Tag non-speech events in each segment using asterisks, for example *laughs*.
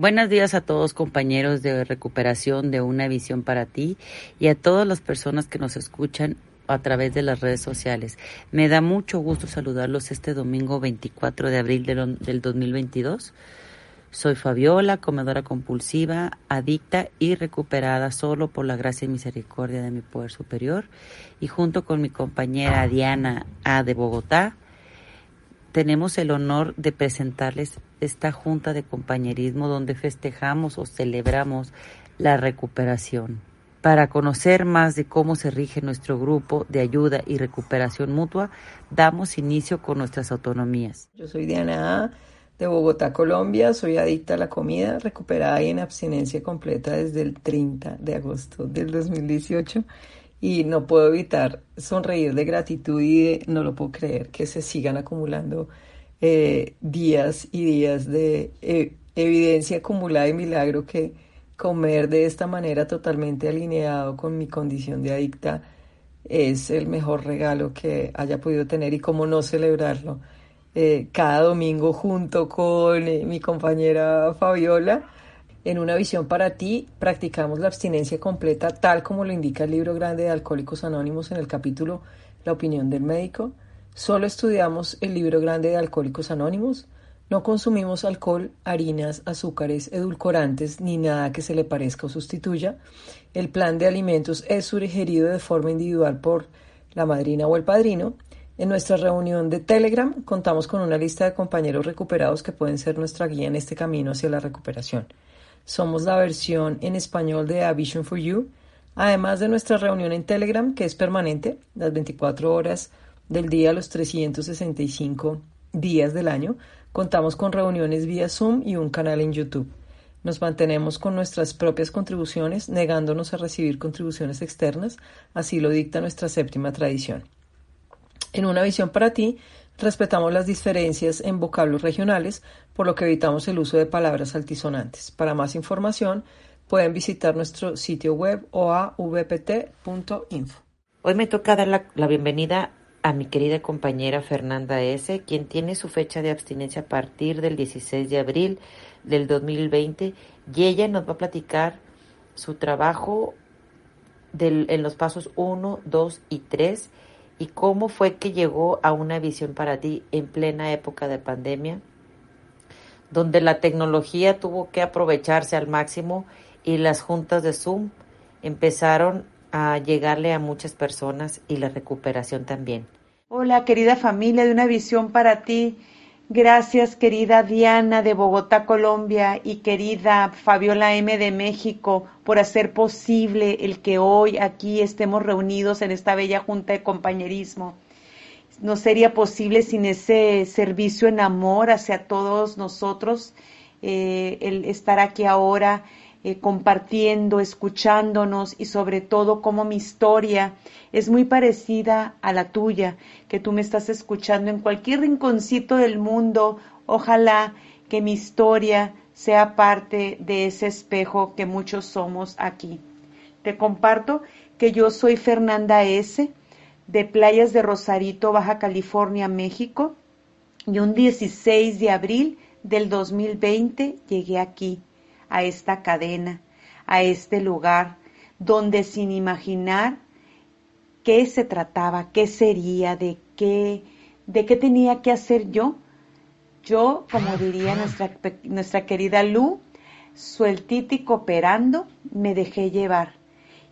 Buenos días a todos compañeros de recuperación de Una Visión para ti y a todas las personas que nos escuchan a través de las redes sociales. Me da mucho gusto saludarlos este domingo 24 de abril del 2022. Soy Fabiola, comedora compulsiva, adicta y recuperada solo por la gracia y misericordia de mi poder superior y junto con mi compañera Diana A de Bogotá, tenemos el honor de presentarles esta junta de compañerismo donde festejamos o celebramos la recuperación. Para conocer más de cómo se rige nuestro grupo de ayuda y recuperación mutua, damos inicio con nuestras autonomías. Yo soy Diana A. de Bogotá, Colombia. Soy adicta a la comida, recuperada y en abstinencia completa desde el 30 de agosto del 2018 y no puedo evitar sonreír de gratitud y de, no lo puedo creer, que se sigan acumulando eh, días y días de eh, evidencia acumulada y milagro que comer de esta manera totalmente alineado con mi condición de adicta es el mejor regalo que haya podido tener y cómo no celebrarlo. Eh, cada domingo junto con mi compañera Fabiola en una visión para ti, practicamos la abstinencia completa tal como lo indica el libro grande de Alcohólicos Anónimos en el capítulo La opinión del médico. Solo estudiamos el libro grande de Alcohólicos Anónimos. No consumimos alcohol, harinas, azúcares, edulcorantes ni nada que se le parezca o sustituya. El plan de alimentos es sugerido de forma individual por la madrina o el padrino. En nuestra reunión de Telegram contamos con una lista de compañeros recuperados que pueden ser nuestra guía en este camino hacia la recuperación. Somos la versión en español de A Vision for You, además de nuestra reunión en Telegram, que es permanente, las 24 horas del día, los 365 días del año. Contamos con reuniones vía Zoom y un canal en YouTube. Nos mantenemos con nuestras propias contribuciones, negándonos a recibir contribuciones externas, así lo dicta nuestra séptima tradición. En una visión para ti, Respetamos las diferencias en vocablos regionales, por lo que evitamos el uso de palabras altisonantes. Para más información, pueden visitar nuestro sitio web oavpt.info. Hoy me toca dar la, bienvenida a mi querida compañera Fernanda S., quien tiene su fecha de abstinencia a partir del 16 de abril del 2020 y ella nos va a platicar su trabajo en los pasos 1, 2 y 3 y cómo fue que llegó a una visión para ti en plena época de pandemia, donde la tecnología tuvo que aprovecharse al máximo y las juntas de Zoom empezaron a llegarle a muchas personas y la recuperación también. Hola querida familia de una visión para ti. Gracias, querida Diana de Bogotá, Colombia, y querida Fabiola M de México, por hacer posible el que hoy aquí estemos reunidos en esta bella junta de compañerismo. No sería posible sin ese servicio en amor hacia todos nosotros, eh, el estar aquí ahora eh, compartiendo, escuchándonos y sobre todo como mi historia es muy parecida a la tuya, que tú me estás escuchando en cualquier rinconcito del mundo. Ojalá que mi historia sea parte de ese espejo que muchos somos aquí. Te comparto que yo soy Fernanda S. de Playas de Rosarito, Baja California, México, y un 16 de abril del 2020 llegué aquí a esta cadena, a este lugar, donde sin imaginar qué se trataba, qué sería, de qué, de qué tenía que hacer yo, yo, como diría nuestra, nuestra querida Lu, sueltita y cooperando, me dejé llevar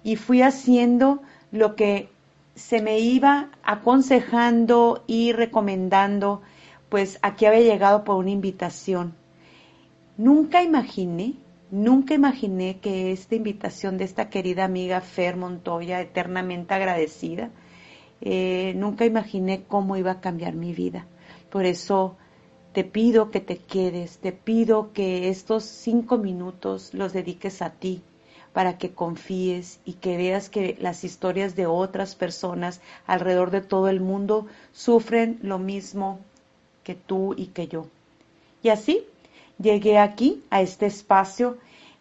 y fui haciendo lo que se me iba aconsejando y recomendando, pues aquí había llegado por una invitación. Nunca imaginé Nunca imaginé que esta invitación de esta querida amiga Fer Montoya, eternamente agradecida, eh, nunca imaginé cómo iba a cambiar mi vida. Por eso te pido que te quedes, te pido que estos cinco minutos los dediques a ti, para que confíes y que veas que las historias de otras personas alrededor de todo el mundo sufren lo mismo que tú y que yo. Y así llegué aquí, a este espacio,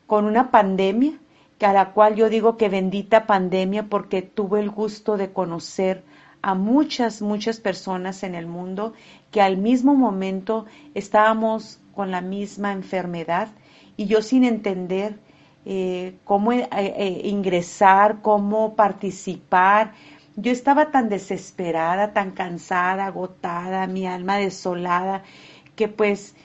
con una pandemia, a la cual yo digo que bendita pandemia porque tuve el gusto de conocer a muchas, muchas personas en el mundo que al mismo momento estábamos con la misma enfermedad y yo sin entender eh, cómo eh, eh, ingresar, cómo participar. Yo estaba tan desesperada, tan cansada, agotada, mi alma desolada, que pues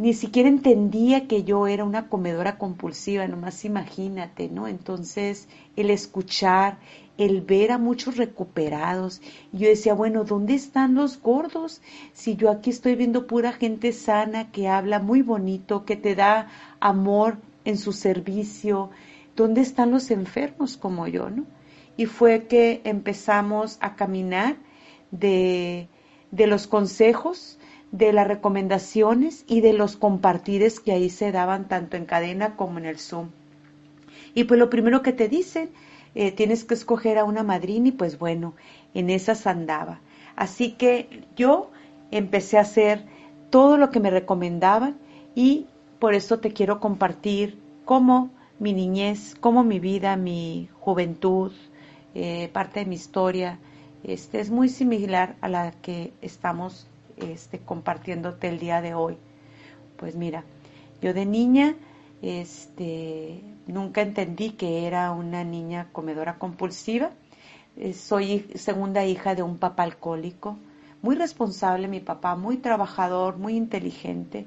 ni siquiera entendía que yo era una comedora compulsiva, nomás imagínate, ¿no? Entonces, el escuchar, el ver a muchos recuperados, yo decía, bueno, ¿dónde están los gordos? Si yo aquí estoy viendo pura gente sana que habla muy bonito, que te da amor en su servicio, ¿dónde están los enfermos como yo, no? Y fue que empezamos a caminar de, de los consejos, de las recomendaciones y de los compartires que ahí se daban tanto en cadena como en el Zoom. Y pues lo primero que te dicen, eh, tienes que escoger a una madrina y pues bueno, en esas andaba. Así que yo empecé a hacer todo lo que me recomendaban y por eso te quiero compartir cómo mi niñez, cómo mi vida, mi juventud, eh, parte de mi historia, este, es muy similar a la que estamos este, compartiéndote el día de hoy. Pues mira, yo de niña este, nunca entendí que era una niña comedora compulsiva. Eh, soy segunda hija de un papá alcohólico, muy responsable mi papá, muy trabajador, muy inteligente,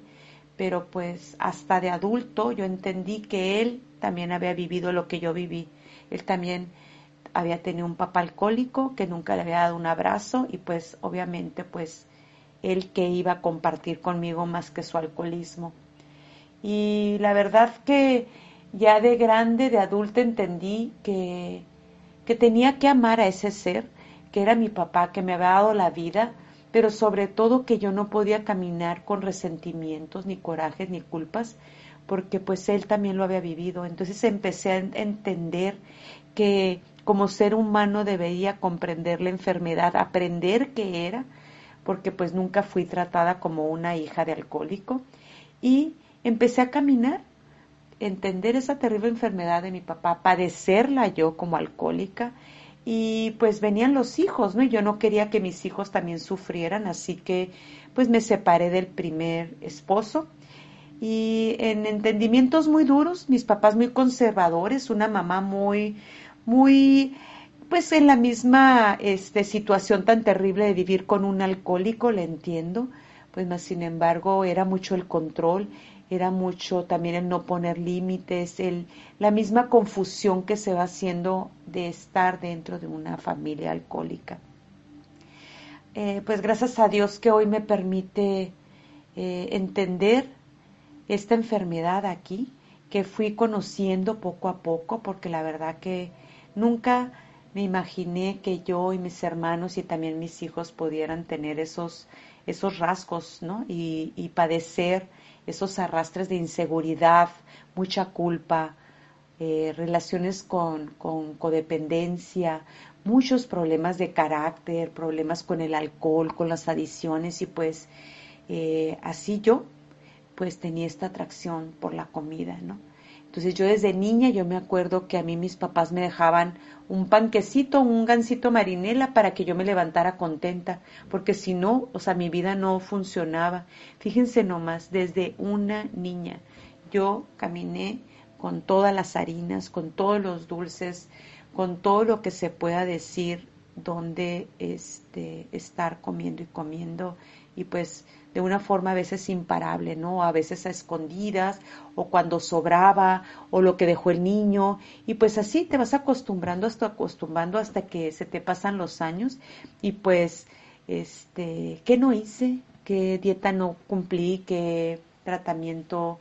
pero pues hasta de adulto yo entendí que él también había vivido lo que yo viví. Él también había tenido un papá alcohólico que nunca le había dado un abrazo y pues obviamente pues el que iba a compartir conmigo más que su alcoholismo. Y la verdad que ya de grande, de adulta, entendí que, que tenía que amar a ese ser, que era mi papá, que me había dado la vida, pero sobre todo que yo no podía caminar con resentimientos, ni corajes, ni culpas, porque pues él también lo había vivido. Entonces empecé a entender que como ser humano debería comprender la enfermedad, aprender qué era, porque pues nunca fui tratada como una hija de alcohólico. Y empecé a caminar, entender esa terrible enfermedad de mi papá, padecerla yo como alcohólica. Y pues venían los hijos, ¿no? Y yo no quería que mis hijos también sufrieran, así que pues me separé del primer esposo. Y en entendimientos muy duros, mis papás muy conservadores, una mamá muy muy pues en la misma este, situación tan terrible de vivir con un alcohólico, le entiendo, pues más sin embargo era mucho el control, era mucho también el no poner límites, el, la misma confusión que se va haciendo de estar dentro de una familia alcohólica. Eh, pues gracias a Dios que hoy me permite eh, entender esta enfermedad aquí, que fui conociendo poco a poco, porque la verdad que nunca me imaginé que yo y mis hermanos y también mis hijos pudieran tener esos, esos rasgos, ¿no? Y, padecer esos arrastres de inseguridad, mucha culpa, eh, relaciones con, con, codependencia, muchos problemas de carácter, problemas con el alcohol, con las adiciones y pues eh, así yo pues tenía esta atracción por la comida, ¿no? Entonces yo desde niña yo me acuerdo que a mí mis papás me dejaban un panquecito, un gansito marinela para que yo me levantara contenta, porque si no, o sea, mi vida no funcionaba. Fíjense nomás, desde una niña yo caminé con todas las harinas, con todos los dulces, con todo lo que se pueda decir donde este estar comiendo y comiendo y pues de una forma a veces imparable, ¿no? A veces a escondidas o cuando sobraba o lo que dejó el niño y pues así te vas acostumbrando hasta acostumbrando hasta que se te pasan los años y pues este, ¿qué no hice? ¿Qué dieta no cumplí? ¿Qué tratamiento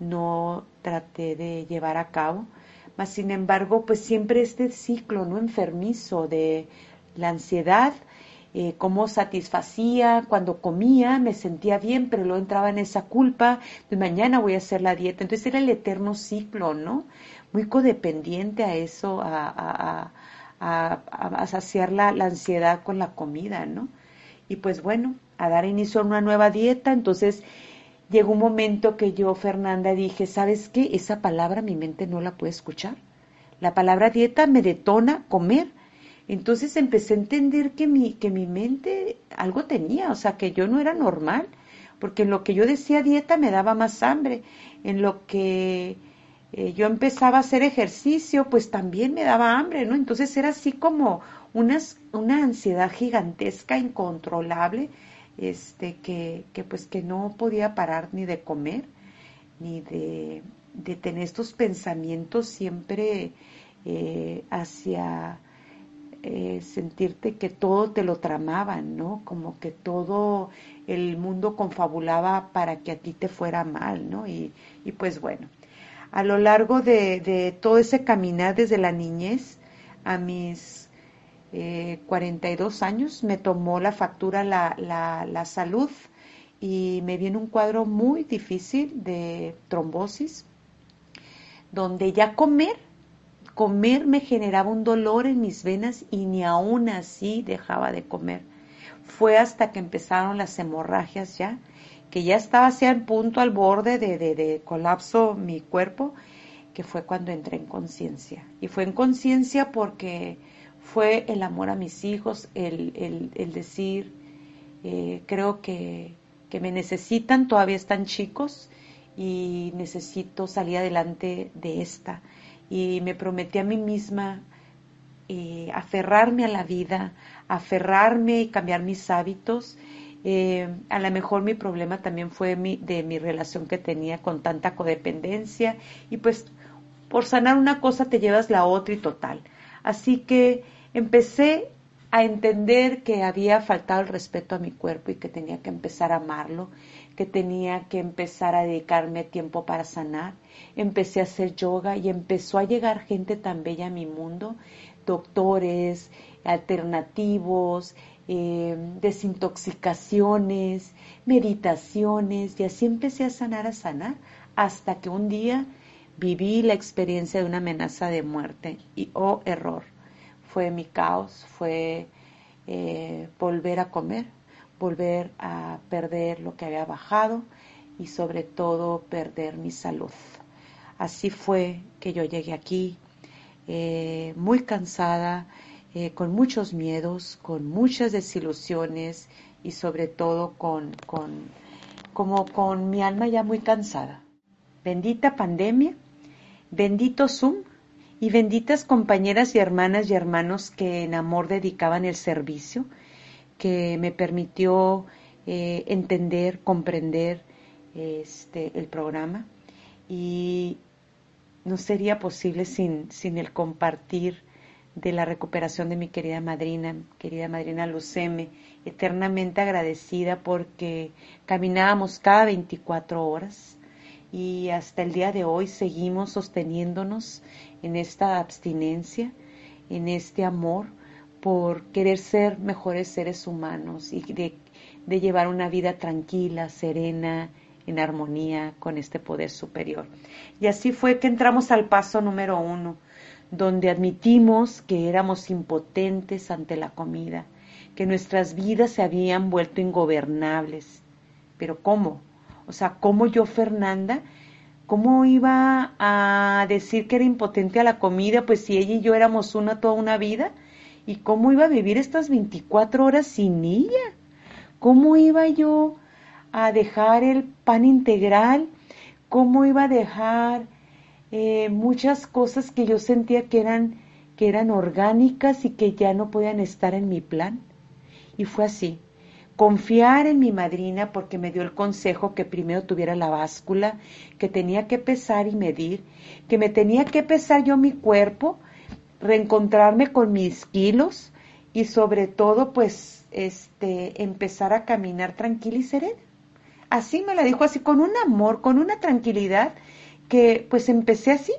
no traté de llevar a cabo? Mas sin embargo, pues siempre este ciclo no enfermizo de la ansiedad, eh, cómo satisfacía, cuando comía me sentía bien, pero luego entraba en esa culpa, de mañana voy a hacer la dieta. Entonces era el eterno ciclo, ¿no? Muy codependiente a eso, a, a, saciar la, la, ansiedad con la comida, ¿no? Y pues bueno, a dar inicio a una nueva dieta, entonces llegó un momento que yo, Fernanda, dije, ¿sabes qué? Esa palabra mi mente no la puede escuchar. La palabra dieta me detona comer entonces empecé a entender que mi, que mi mente algo tenía, o sea, que yo no era normal, porque en lo que yo decía dieta me daba más hambre, en lo que eh, yo empezaba a hacer ejercicio, pues también me daba hambre, ¿no? Entonces era así como una, una ansiedad gigantesca, incontrolable, este, que, que pues que no podía parar ni de comer, ni de, de tener estos pensamientos siempre eh, hacia eh, sentirte que todo te lo tramaban, ¿no? Como que todo el mundo confabulaba para que a ti te fuera mal, ¿no? Y, y pues bueno, a lo largo de, de, todo ese caminar desde la niñez a mis eh, 42 años me tomó la factura la, la, la salud y me viene un cuadro muy difícil de trombosis, donde ya comer Comer me generaba un dolor en mis venas y ni aún así dejaba de comer. Fue hasta que empezaron las hemorragias ya, que ya estaba así al punto, al borde de, de, colapso mi cuerpo, que fue cuando entré en conciencia. Y fue en conciencia porque fue el amor a mis hijos, el, el, decir, eh, creo que, que me necesitan, todavía están chicos y necesito salir adelante de esta y me prometí a mí misma eh, aferrarme a la vida, aferrarme y cambiar mis hábitos. Eh, a lo mejor mi problema también fue mi, de mi relación que tenía con tanta codependencia y pues por sanar una cosa te llevas la otra y total. Así que empecé a entender que había faltado el respeto a mi cuerpo y que tenía que empezar a amarlo que tenía que empezar a dedicarme tiempo para sanar. Empecé a hacer yoga y empezó a llegar gente tan bella a mi mundo, doctores, alternativos, eh, desintoxicaciones, meditaciones, y así empecé a sanar, a sanar, hasta que un día viví la experiencia de una amenaza de muerte y oh error, fue mi caos, fue eh, volver a comer, volver a perder lo que había bajado y sobre todo perder mi salud. Así fue que yo llegué aquí eh, muy cansada, eh, con muchos miedos, con muchas desilusiones y sobre todo con, con, como con mi alma ya muy cansada. Bendita pandemia, bendito Zoom y benditas compañeras y hermanas y hermanos que en amor dedicaban el servicio que me permitió eh, entender, comprender este, el programa. Y no sería posible sin, sin el compartir de la recuperación de mi querida madrina, querida madrina Luceme, eternamente agradecida porque caminábamos cada 24 horas y hasta el día de hoy seguimos sosteniéndonos en esta abstinencia, en este amor, por querer ser mejores seres humanos y de, llevar una vida tranquila, serena, en armonía con este poder superior. Y así fue que entramos al paso número uno, donde admitimos que éramos impotentes ante la comida, que nuestras vidas se habían vuelto ingobernables. Pero ¿cómo? O sea, ¿cómo yo, Fernanda, cómo iba a decir que era impotente a la comida? Pues si ella y yo éramos una toda una vida, ¿Y cómo iba a vivir estas 24 horas sin ella? ¿Cómo iba yo a dejar el pan integral? ¿Cómo iba a dejar eh, muchas cosas que yo sentía que eran, que eran orgánicas y que ya no podían estar en mi plan? Y fue así. Confiar en mi madrina porque me dio el consejo que primero tuviera la báscula, que tenía que pesar y medir, que me tenía que pesar yo mi cuerpo reencontrarme con mis kilos y sobre todo pues este empezar a caminar tranquila y serena. Así me la dijo así con un amor, con una tranquilidad que pues empecé así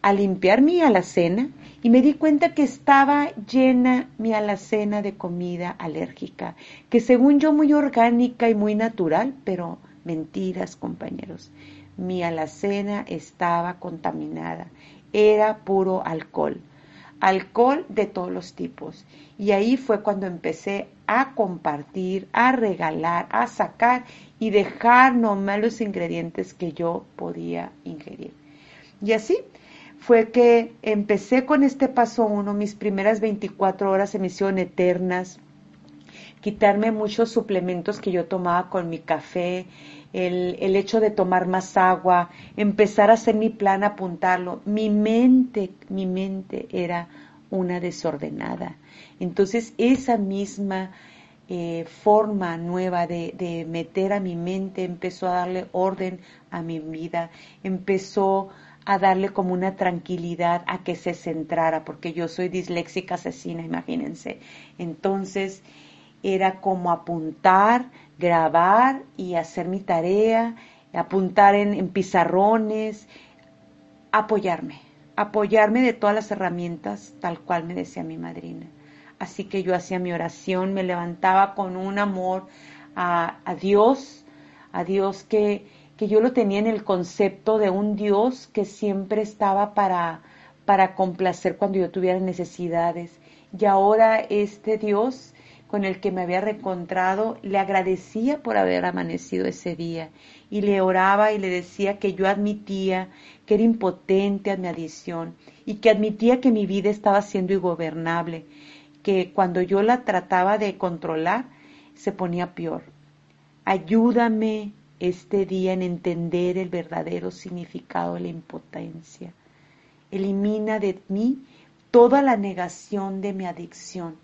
a limpiar mi alacena y me di cuenta que estaba llena mi alacena de comida alérgica, que según yo muy orgánica y muy natural, pero mentiras compañeros, mi alacena estaba contaminada, era puro alcohol alcohol de todos los tipos. Y ahí fue cuando empecé a compartir, a regalar, a sacar y dejar nomás los ingredientes que yo podía ingerir. Y así fue que empecé con este paso uno, mis primeras 24 horas se me hicieron eternas. quitarme muchos suplementos que yo tomaba con mi café, el, el, hecho de tomar más agua, empezar a hacer mi plan, apuntarlo. Mi mente, mi mente era una desordenada. Entonces esa misma eh, forma nueva de, de, meter a mi mente empezó a darle orden a mi vida, empezó a darle como una tranquilidad a que se centrara, porque yo soy disléxica asesina, imagínense. Entonces era como apuntar, grabar y hacer mi tarea, apuntar en, en pizarrones, apoyarme, apoyarme de todas las herramientas tal cual me decía mi madrina. Así que yo hacía mi oración, me levantaba con un amor a, a Dios, a Dios que, que yo lo tenía en el concepto de un Dios que siempre estaba para, para complacer cuando yo tuviera necesidades. Y ahora este Dios con el que me había reencontrado, le agradecía por haber amanecido ese día y le oraba y le decía que yo admitía que era impotente a mi adición y que admitía que mi vida estaba siendo ingobernable, que cuando yo la trataba de controlar se ponía peor. Ayúdame este día en entender el verdadero significado de la impotencia. Elimina de mí toda la negación de mi adicción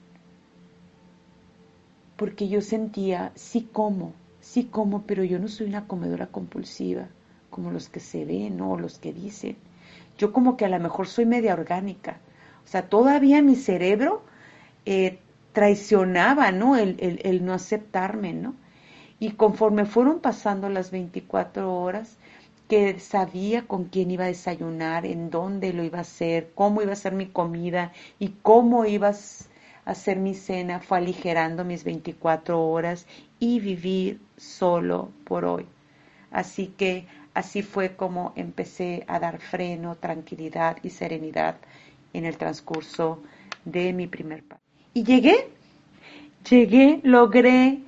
porque yo sentía, sí como, sí como, pero yo no soy una comedora compulsiva, como los que se ven o los que dicen. Yo como que a lo mejor soy media orgánica. O sea, todavía mi cerebro eh, traicionaba, ¿no? El, el, el, no aceptarme, ¿no? Y conforme fueron pasando las 24 horas, que sabía con quién iba a desayunar, en dónde lo iba a hacer, cómo iba a ser mi comida y cómo ibas hacer mi cena fue aligerando mis 24 horas y vivir solo por hoy. Así que así fue como empecé a dar freno, tranquilidad y serenidad en el transcurso de mi primer paso. Y llegué, llegué, logré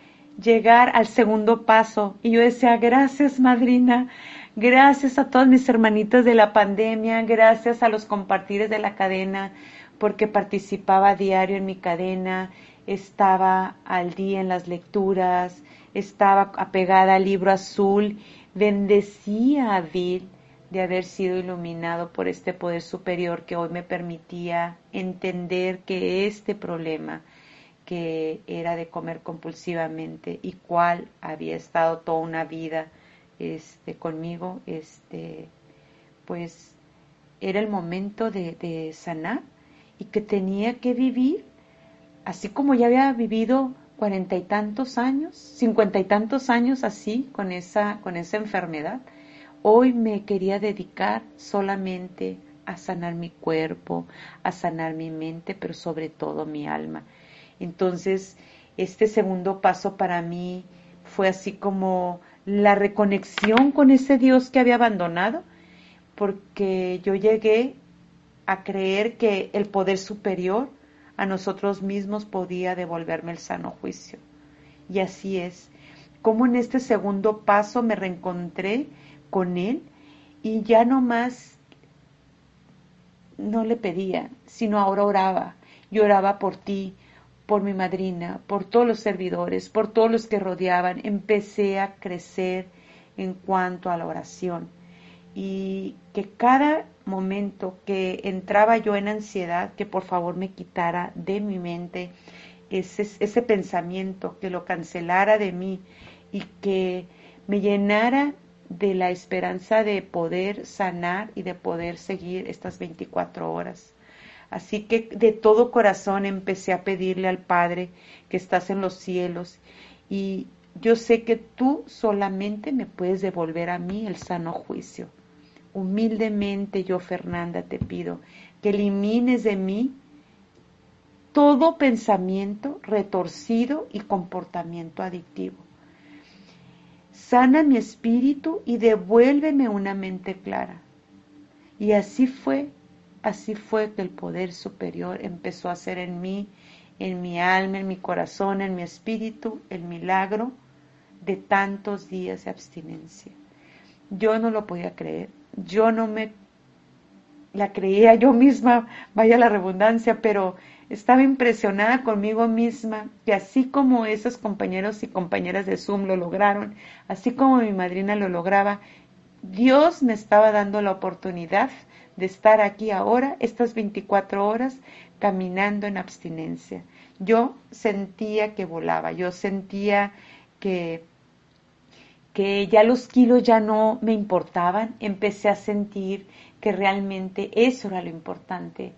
llegar al segundo paso. Y yo decía, gracias madrina, gracias a todos mis hermanitos de la pandemia, gracias a los compartires de la cadena, porque participaba diario en mi cadena, estaba al día en las lecturas, estaba apegada al libro azul, bendecía a Bill de haber sido iluminado por este poder superior que hoy me permitía entender que este problema que era de comer compulsivamente y cuál había estado toda una vida este, conmigo, este, pues era el momento de, de sanar y que tenía que vivir, así como ya había vivido cuarenta y tantos años, cincuenta y tantos años así, con esa, con esa enfermedad, hoy me quería dedicar solamente a sanar mi cuerpo, a sanar mi mente, pero sobre todo mi alma. Entonces, este segundo paso para mí fue así como la reconexión con ese Dios que había abandonado, porque yo llegué a creer que el poder superior a nosotros mismos podía devolverme el sano juicio. Y así es, como en este segundo paso me reencontré con Él y ya no más no le pedía, sino ahora oraba. Lloraba por ti, por mi madrina, por todos los servidores, por todos los que rodeaban. Empecé a crecer en cuanto a la oración y que cada momento que entraba yo en ansiedad, que por favor me quitara de mi mente ese, ese pensamiento, que lo cancelara de mí y que me llenara de la esperanza de poder sanar y de poder seguir estas 24 horas. Así que de todo corazón empecé a pedirle al Padre que estás en los cielos y yo sé que tú solamente me puedes devolver a mí el sano juicio. Humildemente yo, Fernanda, te pido que elimines de mí todo pensamiento retorcido y comportamiento adictivo. Sana mi espíritu y devuélveme una mente clara. Y así fue, así fue que el poder superior empezó a hacer en mí, en mi alma, en mi corazón, en mi espíritu, el milagro de tantos días de abstinencia. Yo no lo podía creer yo no me la creía yo misma, vaya la redundancia, pero estaba impresionada conmigo misma que así como esos compañeros y compañeras de Zoom lo lograron, así como mi madrina lo lograba, Dios me estaba dando la oportunidad de estar aquí ahora, estas 24 horas, caminando en abstinencia. Yo sentía que volaba, yo sentía que, que ya los kilos ya no me importaban, empecé a sentir que realmente eso era lo importante,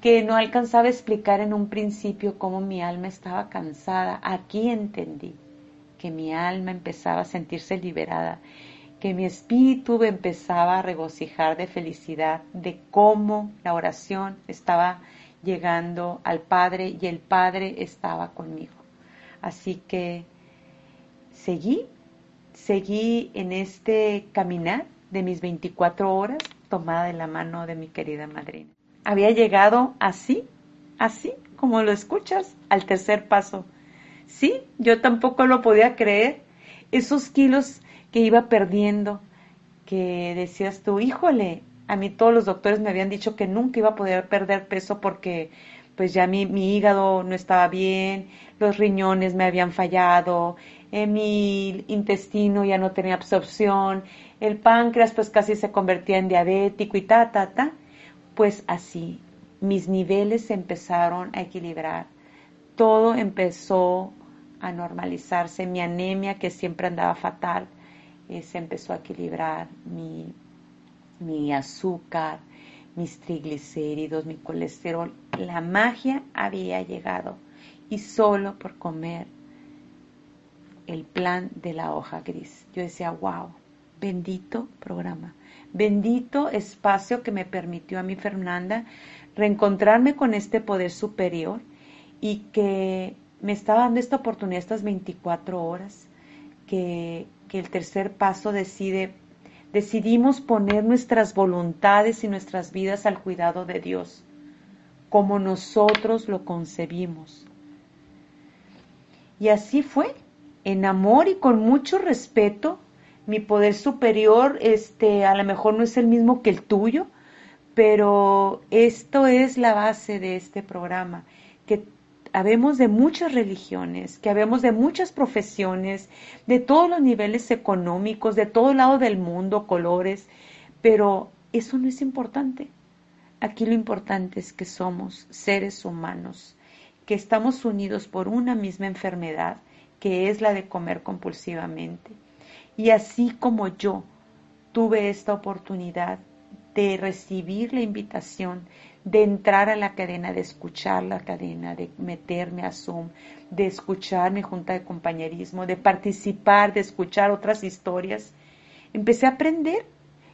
que no alcanzaba a explicar en un principio cómo mi alma estaba cansada. Aquí entendí que mi alma empezaba a sentirse liberada, que mi espíritu empezaba a regocijar de felicidad, de cómo la oración estaba llegando al Padre y el Padre estaba conmigo. Así que seguí, seguí en este caminar de mis 24 horas tomada de la mano de mi querida madrina. Había llegado así, así como lo escuchas, al tercer paso. Sí, yo tampoco lo podía creer. Esos kilos que iba perdiendo, que decías tú, híjole, a mí todos los doctores me habían dicho que nunca iba a poder perder peso porque pues ya mi, mi hígado no estaba bien, los riñones me habían fallado, mi intestino ya no tenía absorción, el páncreas pues casi se convertía en diabético y ta, ta, ta. Pues así, mis niveles se empezaron a equilibrar, todo empezó a normalizarse, mi anemia que siempre andaba fatal, eh, se empezó a equilibrar, mi, mi azúcar, mis triglicéridos, mi colesterol, la magia había llegado y solo por comer el plan de la hoja gris. Yo decía, wow, bendito programa, bendito espacio que me permitió a mí, Fernanda, reencontrarme con este poder superior y que me estaba dando esta oportunidad estas 24 horas, que, que el tercer paso decide, decidimos poner nuestras voluntades y nuestras vidas al cuidado de Dios, como nosotros lo concebimos. Y así fue, en amor y con mucho respeto, mi poder superior, este, a lo mejor no es el mismo que el tuyo, pero esto es la base de este programa, que habemos de muchas religiones, que habemos de muchas profesiones, de todos los niveles económicos, de todo lado del mundo, colores, pero eso no es importante. Aquí lo importante es que somos seres humanos, que estamos unidos por una misma enfermedad que es la de comer compulsivamente. Y así como yo tuve esta oportunidad de recibir la invitación, de entrar a la cadena, de escuchar la cadena, de meterme a Zoom, de escuchar mi junta de compañerismo, de participar, de escuchar otras historias, empecé a aprender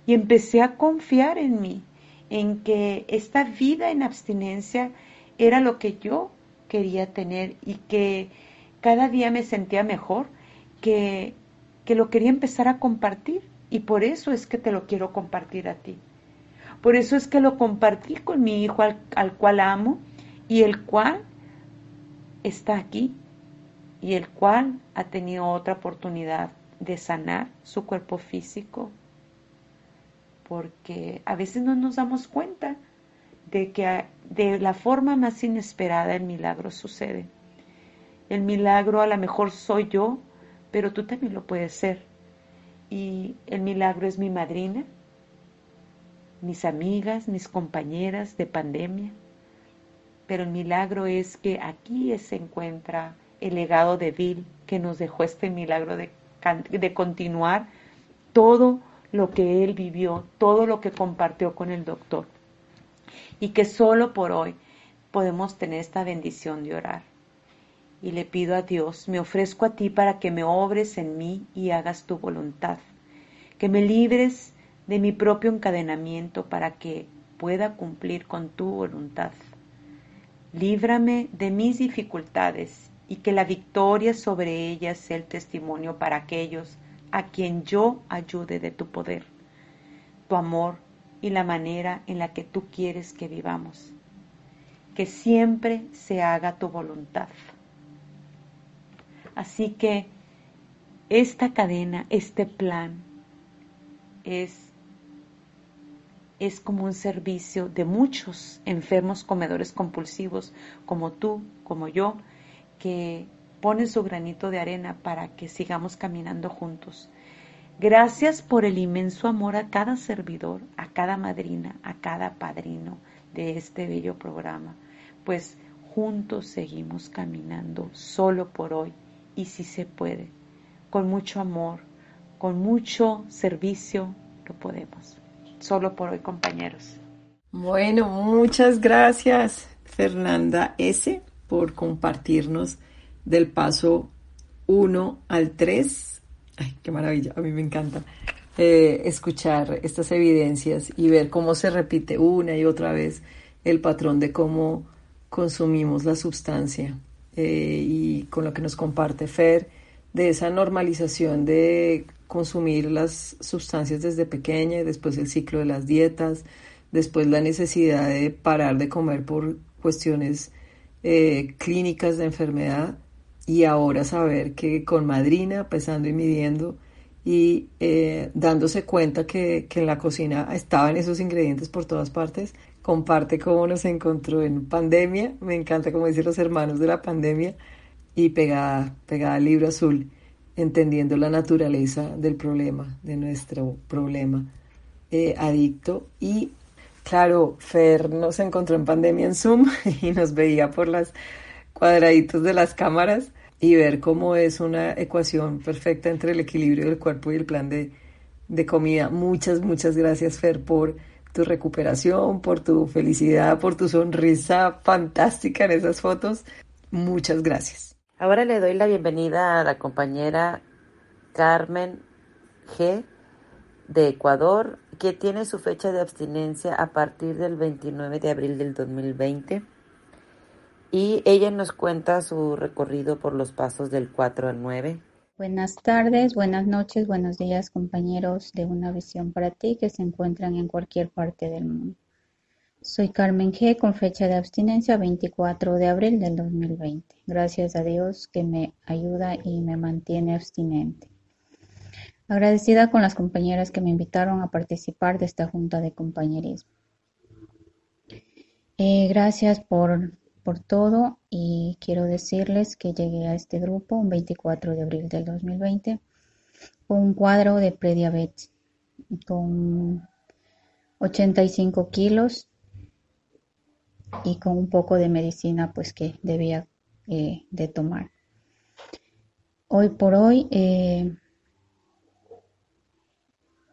y empecé a confiar en mí, en que esta vida en abstinencia era lo que yo quería tener y que cada día me sentía mejor, que, que lo quería empezar a compartir y por eso es que te lo quiero compartir a ti. Por eso es que lo compartí con mi hijo al, al cual amo y el cual está aquí y el cual ha tenido otra oportunidad de sanar su cuerpo físico, porque a veces no nos damos cuenta de que de la forma más inesperada el milagro sucede. El milagro a lo mejor soy yo, pero tú también lo puedes ser. Y el milagro es mi madrina, mis amigas, mis compañeras de pandemia. Pero el milagro es que aquí se encuentra el legado de Bill que nos dejó este milagro de, de continuar todo lo que él vivió, todo lo que compartió con el doctor. Y que solo por hoy podemos tener esta bendición de orar y le pido a Dios, me ofrezco a ti para que me obres en mí y hagas tu voluntad, que me libres de mi propio encadenamiento para que pueda cumplir con tu voluntad. Líbrame de mis dificultades y que la victoria sobre ellas sea el testimonio para aquellos a quien yo ayude de tu poder, tu amor y la manera en la que tú quieres que vivamos. Que siempre se haga tu voluntad. Así que esta cadena, este plan es es como un servicio de muchos enfermos comedores compulsivos como tú, como yo, que ponen su granito de arena para que sigamos caminando juntos. Gracias por el inmenso amor a cada servidor, a cada madrina, a cada padrino de este bello programa, pues juntos seguimos caminando solo por hoy y si se puede, con mucho amor, con mucho servicio, lo podemos. Solo por hoy, compañeros. Bueno, muchas gracias, Fernanda S., por compartirnos del paso 1 al 3. Ay, qué maravilla, a mí me encanta eh, escuchar estas evidencias y ver cómo se repite una y otra vez el patrón de cómo consumimos la sustancia eh, y con lo que nos comparte Fer, de esa normalización de consumir las sustancias desde pequeña y después el ciclo de las dietas, después la necesidad de parar de comer por cuestiones eh, clínicas de enfermedad y ahora saber que con madrina, pesando y midiendo y eh, dándose cuenta que, que en la cocina estaban esos ingredientes por todas partes, comparte cómo nos encontró en pandemia, me encanta como dicen los hermanos de la pandemia, y pegada, pegada al libro azul, entendiendo la naturaleza del problema, de nuestro problema eh, adicto. Y claro, Fer nos encontró en pandemia en Zoom *laughs* y nos veía por las cuadraditos de las cámaras y ver cómo es una ecuación perfecta entre el equilibrio del cuerpo y el plan de, de comida. Muchas, muchas gracias, Fer, por tu recuperación, por tu felicidad, por tu sonrisa fantástica en esas fotos. Muchas gracias. Ahora le doy la bienvenida a la compañera Carmen G de Ecuador, que tiene su fecha de abstinencia a partir del 29 de abril del 2020. Y ella nos cuenta su recorrido por los pasos del 4 al 9. Buenas tardes, buenas noches, buenos días compañeros de Una Visión para ti que se encuentran en cualquier parte del mundo. Soy Carmen G con fecha de abstinencia 24 de abril del 2020. Gracias a Dios que me ayuda y me mantiene abstinente. Agradecida con las compañeras que me invitaron a participar de esta junta de compañerismo. Eh, gracias por por todo y quiero decirles que llegué a este grupo un 24 de abril del 2020 con un cuadro de prediabetes con 85 kilos y con un poco de medicina pues que debía eh, de tomar. Hoy por hoy, eh,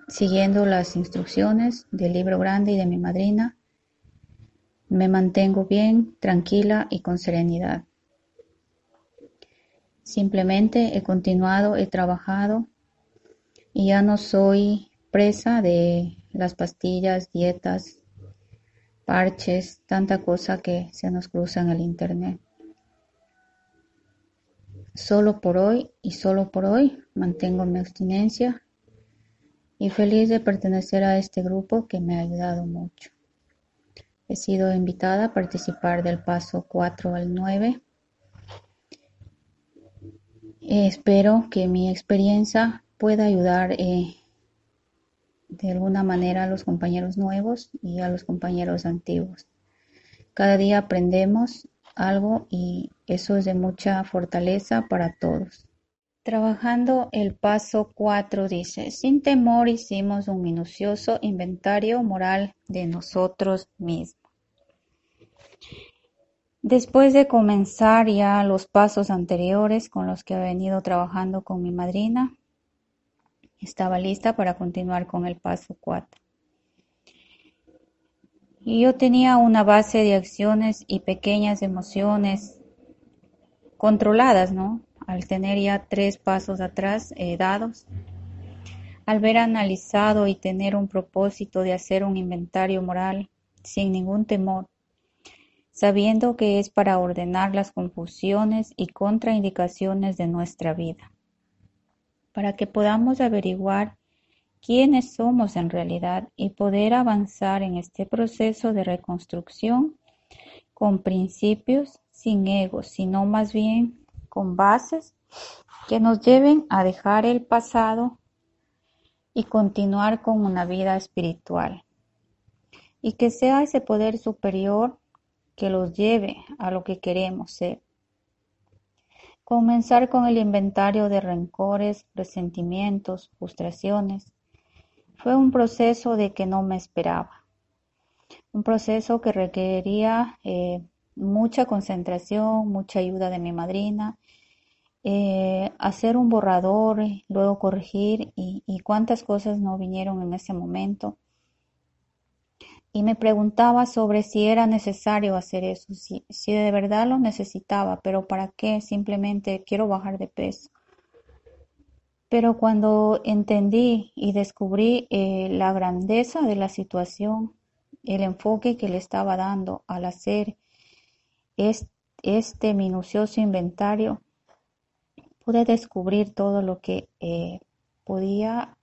siguiendo las instrucciones del libro grande y de mi madrina, me mantengo bien, tranquila y con serenidad. Simplemente he continuado, he trabajado y ya no soy presa de las pastillas, dietas, parches, tanta cosa que se nos cruza en el Internet. Solo por hoy y solo por hoy mantengo mi abstinencia y feliz de pertenecer a este grupo que me ha ayudado mucho. He sido invitada a participar del paso 4 al 9. Espero que mi experiencia pueda ayudar eh, de alguna manera a los compañeros nuevos y a los compañeros antiguos. Cada día aprendemos algo y eso es de mucha fortaleza para todos. Trabajando el paso 4 dice, sin temor hicimos un minucioso inventario moral de nosotros mismos. Después de comenzar ya los pasos anteriores con los que he venido trabajando con mi madrina, estaba lista para continuar con el paso 4. Y yo tenía una base de acciones y pequeñas emociones controladas, ¿no? Al tener ya tres pasos atrás eh, dados, al ver analizado y tener un propósito de hacer un inventario moral sin ningún temor, sabiendo que es para ordenar las confusiones y contraindicaciones de nuestra vida, para que podamos averiguar quiénes somos en realidad y poder avanzar en este proceso de reconstrucción con principios sin ego, sino más bien con bases que nos lleven a dejar el pasado y continuar con una vida espiritual. y que sea ese poder superior que los lleve a lo que queremos ser. Comenzar con el inventario de rencores, resentimientos, frustraciones. Fue un proceso de que no me esperaba. Un proceso que requería eh, mucha concentración, mucha ayuda de mi madrina, eh, hacer un borrador, luego corregir y, y cuántas cosas no vinieron en ese momento y me preguntaba sobre si era necesario hacer eso, si, si de verdad lo necesitaba, pero ¿para qué? Simplemente quiero bajar de peso. Pero cuando entendí y descubrí eh, la grandeza de la situación, el enfoque que le estaba dando al hacer este, minucioso inventario, pude descubrir todo lo que eh, podía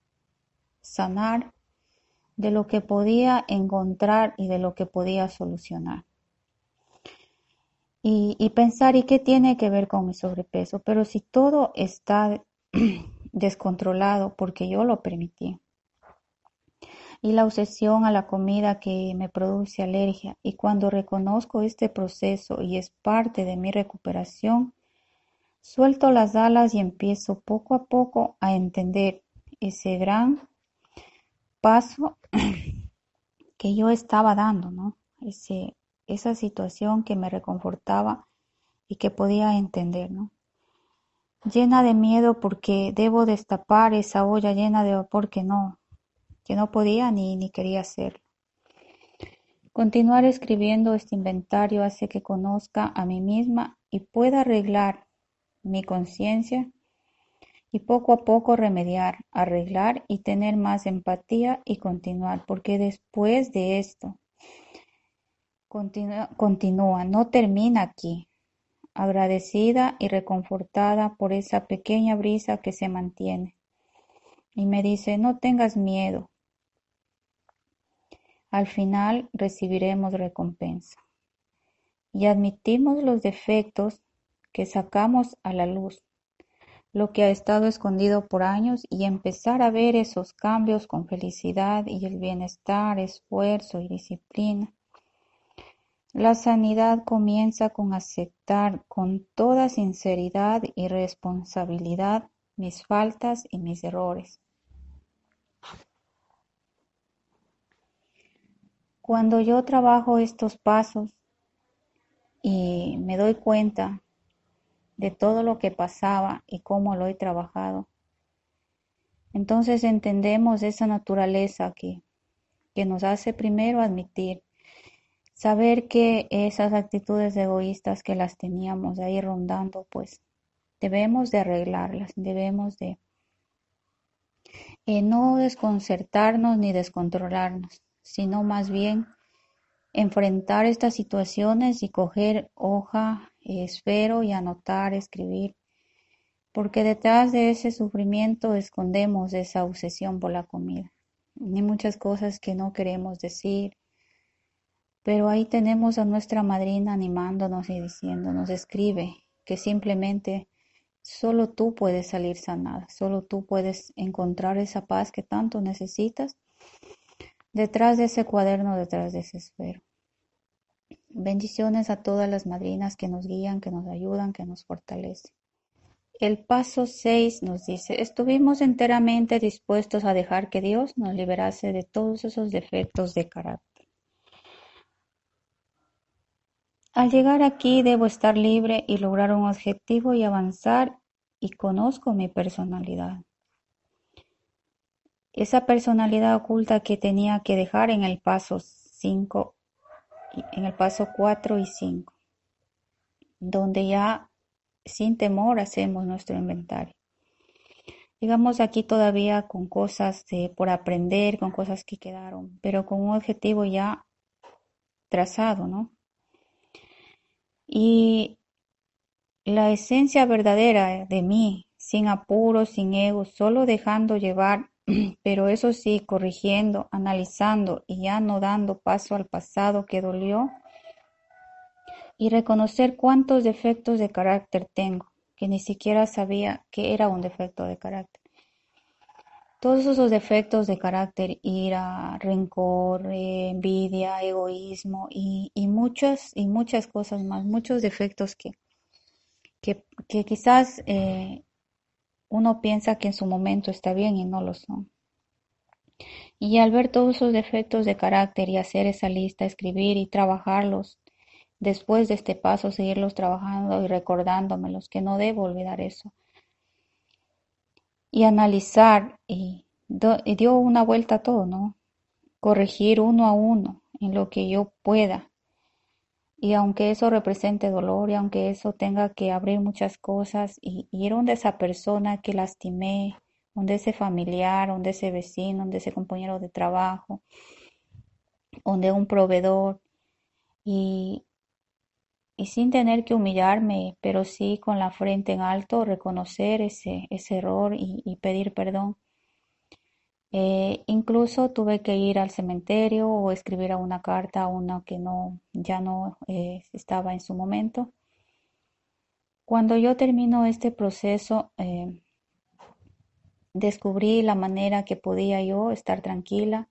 sanar de lo que podía encontrar y de lo que podía solucionar. Y, pensar, ¿y qué tiene que ver con mi sobrepeso? Pero si todo está *clears throat* descontrolado porque yo lo permití. Y la obsesión a la comida que me produce alergia. Y cuando reconozco este proceso y es parte de mi recuperación, suelto las alas y empiezo poco a poco a entender ese gran paso *clears throat* que yo estaba dando, ¿no? Ese, esa situación que me reconfortaba y que podía entender, ¿no? Llena de miedo porque debo destapar esa olla llena de vapor que no, que no podía ni, ni quería hacerlo. Continuar escribiendo este inventario hace que conozca a mí misma y pueda arreglar mi conciencia y poco a poco remediar, arreglar y tener más empatía y continuar, porque después de esto continúa, no termina aquí, agradecida y reconfortada por esa pequeña brisa que se mantiene. Y me dice, no tengas miedo. Al final recibiremos recompensa. Y admitimos los defectos que sacamos a la luz lo que ha estado escondido por años y empezar a ver esos cambios con felicidad y el bienestar, esfuerzo y disciplina. La sanidad comienza con aceptar con toda sinceridad y responsabilidad mis faltas y mis errores. Cuando yo trabajo estos pasos y me doy cuenta de todo lo que pasaba y cómo lo he trabajado. Entonces entendemos esa naturaleza que, que nos hace primero admitir, saber que esas actitudes egoístas que las teníamos ahí rondando, pues debemos de arreglarlas, debemos de eh, no desconcertarnos ni descontrolarnos, sino más bien enfrentar estas situaciones y coger hoja espero y anotar, escribir, porque detrás de ese sufrimiento escondemos esa obsesión por la comida. Hay muchas cosas que no queremos decir, pero ahí tenemos a nuestra madrina animándonos y diciéndonos, escribe, que simplemente solo tú puedes salir sanada, solo tú puedes encontrar esa paz que tanto necesitas detrás de ese cuaderno, detrás de ese esfero. Bendiciones a todas las madrinas que nos guían, que nos ayudan, que nos fortalecen. El paso 6 nos dice, estuvimos enteramente dispuestos a dejar que Dios nos liberase de todos esos defectos de carácter. Al llegar aquí debo estar libre y lograr un objetivo y avanzar y conozco mi personalidad. Esa personalidad oculta que tenía que dejar en el paso 5 en el paso 4 y 5, donde ya sin temor hacemos nuestro inventario. Llegamos aquí todavía con cosas por aprender, con cosas que quedaron, pero con un objetivo ya trazado, ¿no? Y la esencia verdadera de mí, sin apuro, sin ego, solo dejando llevar *clears throat* pero eso sí, corrigiendo, analizando y ya no dando paso al pasado que dolió, y reconocer cuántos defectos de carácter tengo, que ni siquiera sabía que era un defecto de carácter. todos esos defectos de carácter, ira, rencor, envidia, egoísmo y, muchas y muchas cosas más, muchos defectos que, que, quizás eh, uno piensa que en su momento está bien y no lo son. Y al ver todos esos defectos de carácter y hacer esa lista, escribir y trabajarlos, después de este paso seguirlos trabajando y recordándomelos, que no debo olvidar eso y analizar y, dio una vuelta a todo, ¿no? Corregir uno a uno en lo que yo pueda. Y aunque eso represente dolor y aunque eso tenga que abrir muchas cosas y, ir donde esa persona que lastimé, donde ese familiar, donde ese vecino, donde ese compañero de trabajo, donde un proveedor y, y sin tener que humillarme, pero sí con la frente en alto, reconocer ese, ese error y, pedir perdón. Eh, incluso tuve que ir al cementerio o escribir una carta a una que no, ya no eh, estaba en su momento. Cuando yo termino este proceso, eh, descubrí la manera que podía yo estar tranquila,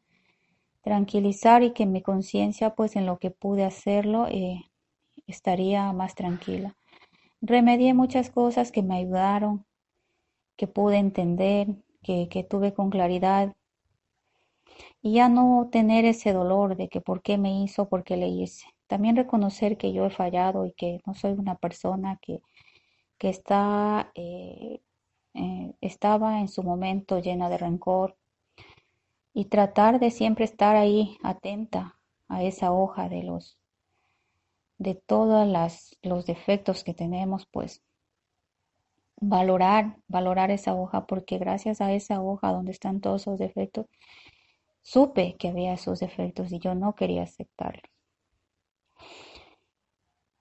tranquilizar y que mi conciencia, pues en lo que pude hacerlo, estaría más tranquila. Remedié muchas cosas que me ayudaron, que pude entender, que, tuve con claridad. Y ya no tener ese dolor de que por qué me hizo, por qué le hice. También reconocer que yo he fallado y que no soy una persona que, que está, eh, eh, estaba en su momento llena de rencor. Y tratar de siempre estar ahí atenta a esa hoja de los de todos los defectos que tenemos, pues valorar, valorar esa hoja, porque gracias a esa hoja donde están todos esos defectos, supe que había esos defectos y yo no quería aceptarlos.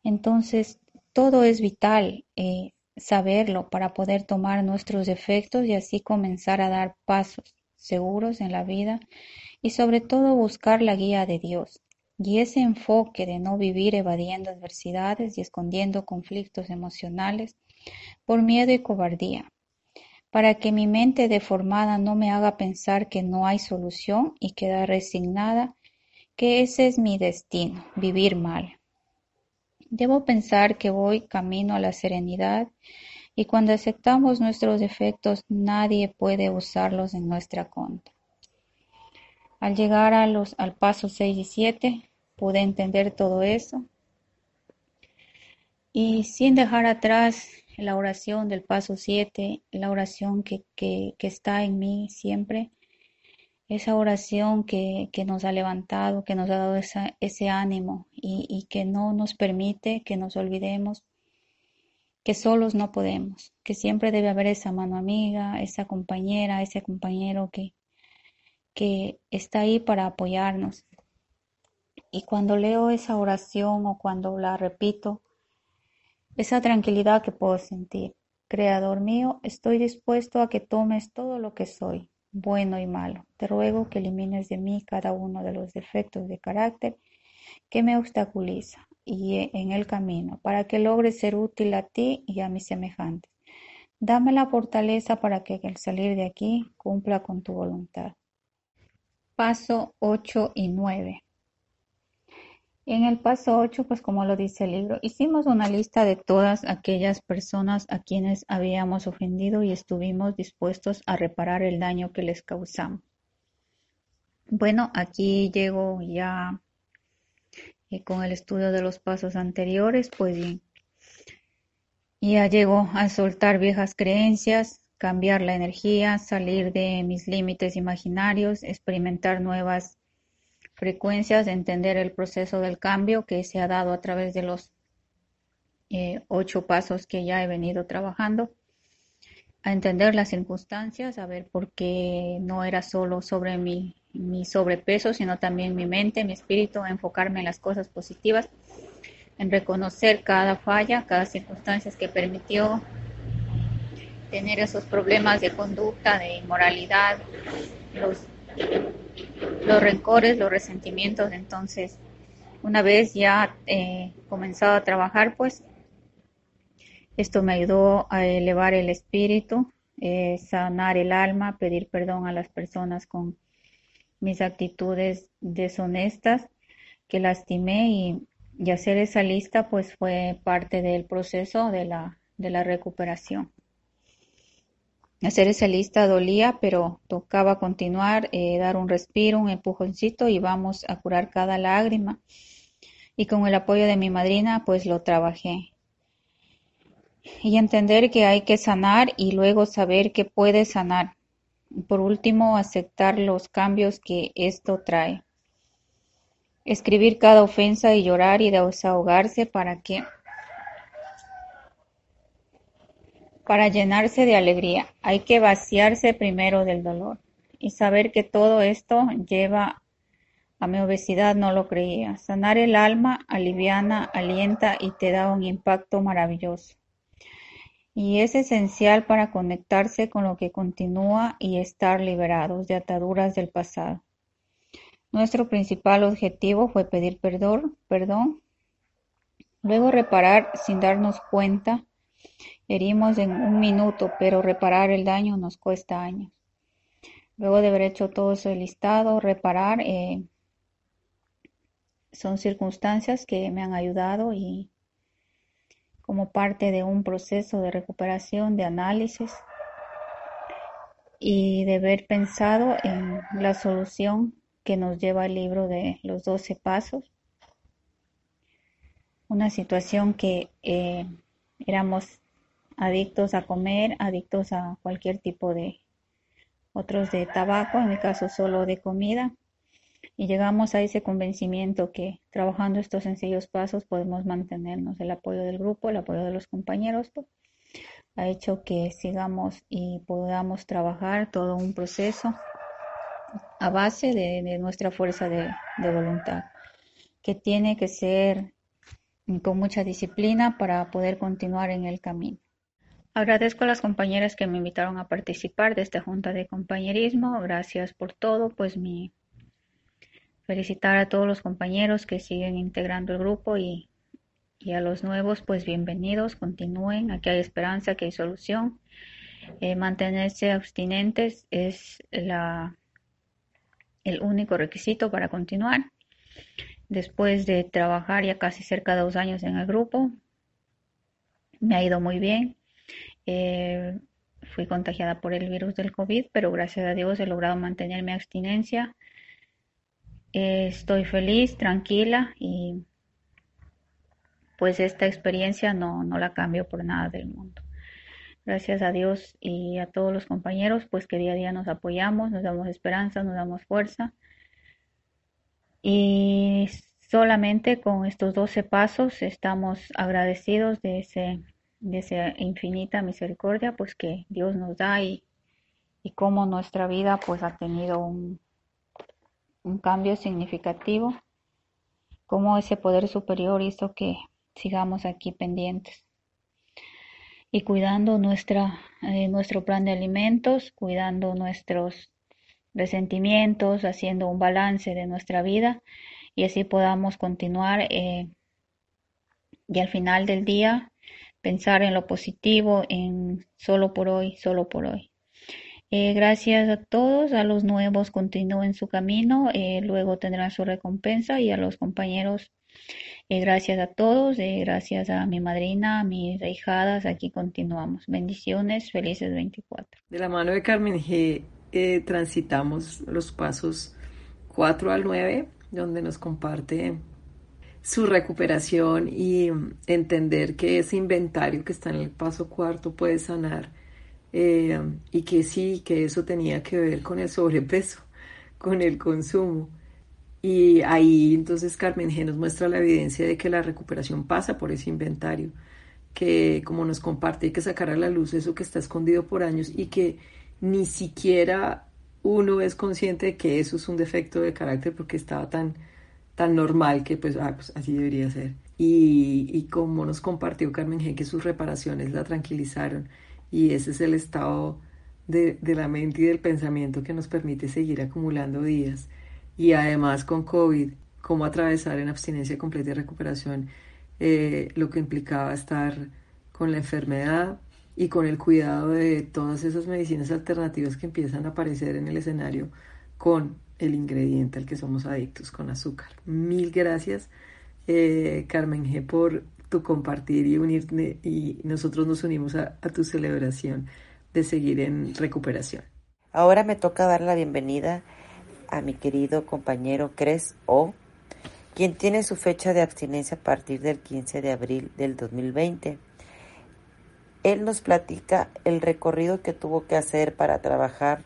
Entonces, todo es vital eh, saberlo para poder tomar nuestros defectos y así comenzar a dar pasos seguros en la vida y sobre todo buscar la guía de Dios. Y ese enfoque de no vivir evadiendo adversidades y escondiendo conflictos emocionales por miedo y cobardía, para que mi mente deformada no me haga pensar que no hay solución y quedar resignada que ese es mi destino, vivir mal. Debo pensar que voy camino a la serenidad y cuando aceptamos nuestros defectos nadie puede usarlos en nuestra contra. Al llegar a los, al paso 6 y 7, pude entender todo eso. Y sin dejar atrás la oración del paso 7, la oración que, que, está en mí siempre, esa oración que, que, nos ha levantado, que nos ha dado esa, ese ánimo y, y que no nos permite que nos olvidemos que solos no podemos, que siempre debe haber esa mano amiga, esa compañera, ese compañero que, que está ahí para apoyarnos. Y cuando leo esa oración o cuando la repito, esa tranquilidad que puedo sentir. Creador mío, estoy dispuesto a que tomes todo lo que soy, bueno y malo. Te ruego que elimines de mí cada uno de los defectos de carácter que me obstaculiza y en el camino, para que logre ser útil a ti y a mis semejantes. Dame la fortaleza para que al salir de aquí cumpla con tu voluntad. Paso 8 y 9. En el paso 8, pues como lo dice el libro, hicimos una lista de todas aquellas personas a quienes habíamos ofendido y estuvimos dispuestos a reparar el daño que les causamos. Bueno, aquí llego ya eh, con el estudio de los pasos anteriores, pues bien, ya llego a soltar viejas creencias, cambiar la energía, salir de mis límites imaginarios, experimentar nuevas frecuencias, entender el proceso del cambio que se ha dado a través de los eh, ocho pasos que ya he venido trabajando, a entender las circunstancias, a ver por qué no era solo sobre mi, mi sobrepeso, sino también mi mente, mi espíritu, enfocarme en las cosas positivas, en reconocer cada falla, cada circunstancia que permitió tener esos problemas de conducta, de inmoralidad, los los rencores, los resentimientos. Entonces, una vez ya eh, comenzado a trabajar, pues esto me ayudó a elevar el espíritu eh, sanar el alma, pedir perdón a las personas con mis actitudes deshonestas que lastimé y, hacer esa lista pues fue parte del proceso de la recuperación. Hacer esa lista dolía, pero tocaba continuar, eh, dar un respiro, un empujoncito y vamos a curar cada lágrima. Y con el apoyo de mi madrina, pues lo trabajé. Y entender que hay que sanar y luego saber que puede sanar. Por último, aceptar los cambios que esto trae. Escribir cada ofensa y llorar y desahogarse para que Para llenarse de alegría hay que vaciarse primero del dolor y saber que todo esto lleva a mi obesidad no lo creía. Sanar el alma aliviana, alienta y te da un impacto maravilloso. Y es esencial para conectarse con lo que continúa y estar liberados de ataduras del pasado. Nuestro principal objetivo fue pedir perdón, perdón, luego reparar sin darnos cuenta Herimos en un minuto, pero reparar el daño nos cuesta años. Luego de haber hecho todo ese listado, reparar, eh, son circunstancias que me han ayudado y como parte de un proceso de recuperación, de análisis y de haber pensado en la solución que nos lleva el libro de los 12 pasos. Una situación que eh, éramos adictos a comer, adictos a cualquier tipo de otros de tabaco, en mi caso solo de comida. Y llegamos a ese convencimiento que trabajando estos sencillos pasos podemos mantenernos. El apoyo del grupo, el apoyo de los compañeros, pues, ha hecho que sigamos y podamos trabajar todo un proceso a base de, nuestra fuerza de voluntad, que tiene que ser con mucha disciplina para poder continuar en el camino. Agradezco a las compañeras que me invitaron a participar de esta junta de compañerismo. Gracias por todo. Pues mi felicitar a todos los compañeros que siguen integrando el grupo y, a los nuevos, pues bienvenidos, continúen. Aquí hay esperanza, aquí hay solución. Eh, mantenerse abstinentes es la, el único requisito para continuar. Después de trabajar ya casi cerca de dos años en el grupo, me ha ido muy bien. Eh, fui contagiada por el virus del COVID, pero gracias a Dios he logrado mantener mi abstinencia. Eh, estoy feliz, tranquila y pues esta experiencia no, no la cambio por nada del mundo. Gracias a Dios y a todos los compañeros, pues que día a día nos apoyamos, nos damos esperanza, nos damos fuerza. Y solamente con estos 12 pasos estamos agradecidos de ese de esa infinita misericordia pues que Dios nos da y, y cómo nuestra vida pues ha tenido un, un cambio significativo, cómo ese poder superior hizo que sigamos aquí pendientes y cuidando nuestra, eh, nuestro plan de alimentos, cuidando nuestros resentimientos, haciendo un balance de nuestra vida y así podamos continuar eh, y al final del día pensar en lo positivo, en solo por hoy, solo por hoy. Eh, gracias a todos, a los nuevos continúen su camino, eh, luego tendrán su recompensa y a los compañeros, eh, gracias a todos, gracias a mi madrina, a mis hijadas, aquí continuamos. Bendiciones, felices 24. De la mano de Carmen G transitamos los pasos 4 al 9, donde nos comparte su recuperación y entender que ese inventario que está en el paso cuarto puede sanar eh, y que sí, que eso tenía que ver con el sobrepeso, con el consumo. Y ahí entonces Carmen G nos muestra la evidencia de que la recuperación pasa por ese inventario, que como nos comparte hay que sacar a la luz eso que está escondido por años y que ni siquiera uno es consciente de que eso es un defecto de carácter porque estaba tan tan normal que pues, ah, pues así debería ser. Y, y, como nos compartió Carmen G, que sus reparaciones la tranquilizaron y ese es el estado de, de, la mente y del pensamiento que nos permite seguir acumulando días. Y además con COVID, cómo atravesar en abstinencia completa y recuperación eh, lo que implicaba estar con la enfermedad y con el cuidado de todas esas medicinas alternativas que empiezan a aparecer en el escenario con el ingrediente al que somos adictos, con azúcar. Mil gracias, eh, Carmen G, por tu compartir y unirte y nosotros nos unimos a, a tu celebración de seguir en recuperación. Ahora me toca dar la bienvenida a mi querido compañero Cres O, quien tiene su fecha de abstinencia a partir del 15 de abril del 2020. Él nos platica el recorrido que tuvo que hacer para trabajar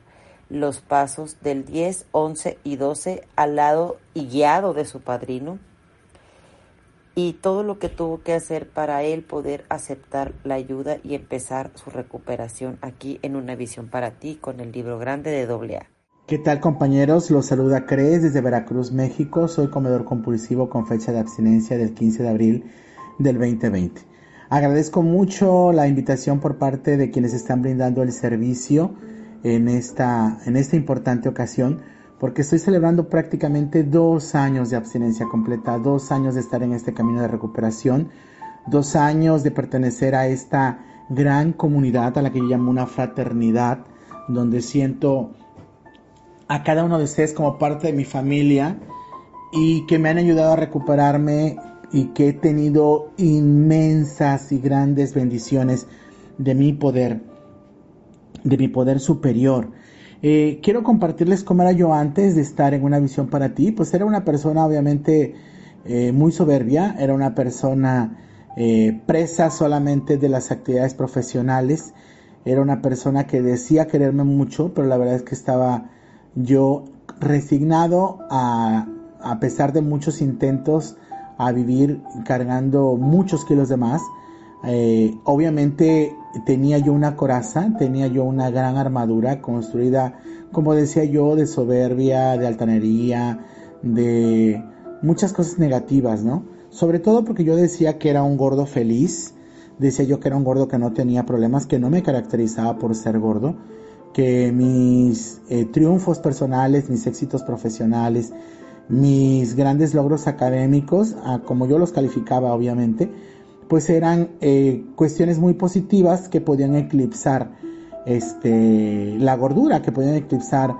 los pasos del 10, 11 y 12 al lado y guiado de su padrino y todo lo que tuvo que hacer para él poder aceptar la ayuda y empezar su recuperación aquí en Una Visión para Ti con el libro grande de AA. ¿Qué tal compañeros? Los saluda Cres desde Veracruz, México. Soy comedor compulsivo con fecha de abstinencia del 15 de abril del 2020. Agradezco mucho la invitación por parte de quienes están brindando el servicio en esta, en esta importante ocasión, porque estoy celebrando prácticamente dos años de abstinencia completa, dos años de estar en este camino de recuperación, dos años de pertenecer a esta gran comunidad a la que yo llamo una fraternidad, donde siento a cada uno de ustedes como parte de mi familia y que me han ayudado a recuperarme y que he tenido inmensas y grandes bendiciones de mi poder, de mi poder superior. Eh, quiero compartirles cómo era yo antes de estar en una visión para ti. Pues era una persona obviamente eh, muy soberbia, era una persona eh, presa solamente de las actividades profesionales, era una persona que decía quererme mucho, pero la verdad es que estaba yo resignado a, a pesar de muchos intentos, a vivir cargando muchos kilos de más. Eh, obviamente tenía yo una coraza, tenía yo una gran armadura construida, como decía yo, de soberbia, de altanería, de muchas cosas negativas, ¿no? Sobre todo porque yo decía que era un gordo feliz, decía yo que era un gordo que no tenía problemas, que no me caracterizaba por ser gordo, que mis eh, triunfos personales, mis éxitos profesionales, mis grandes logros académicos, como yo los calificaba obviamente, pues eran eh, cuestiones muy positivas que podían eclipsar este, la gordura, que podían eclipsar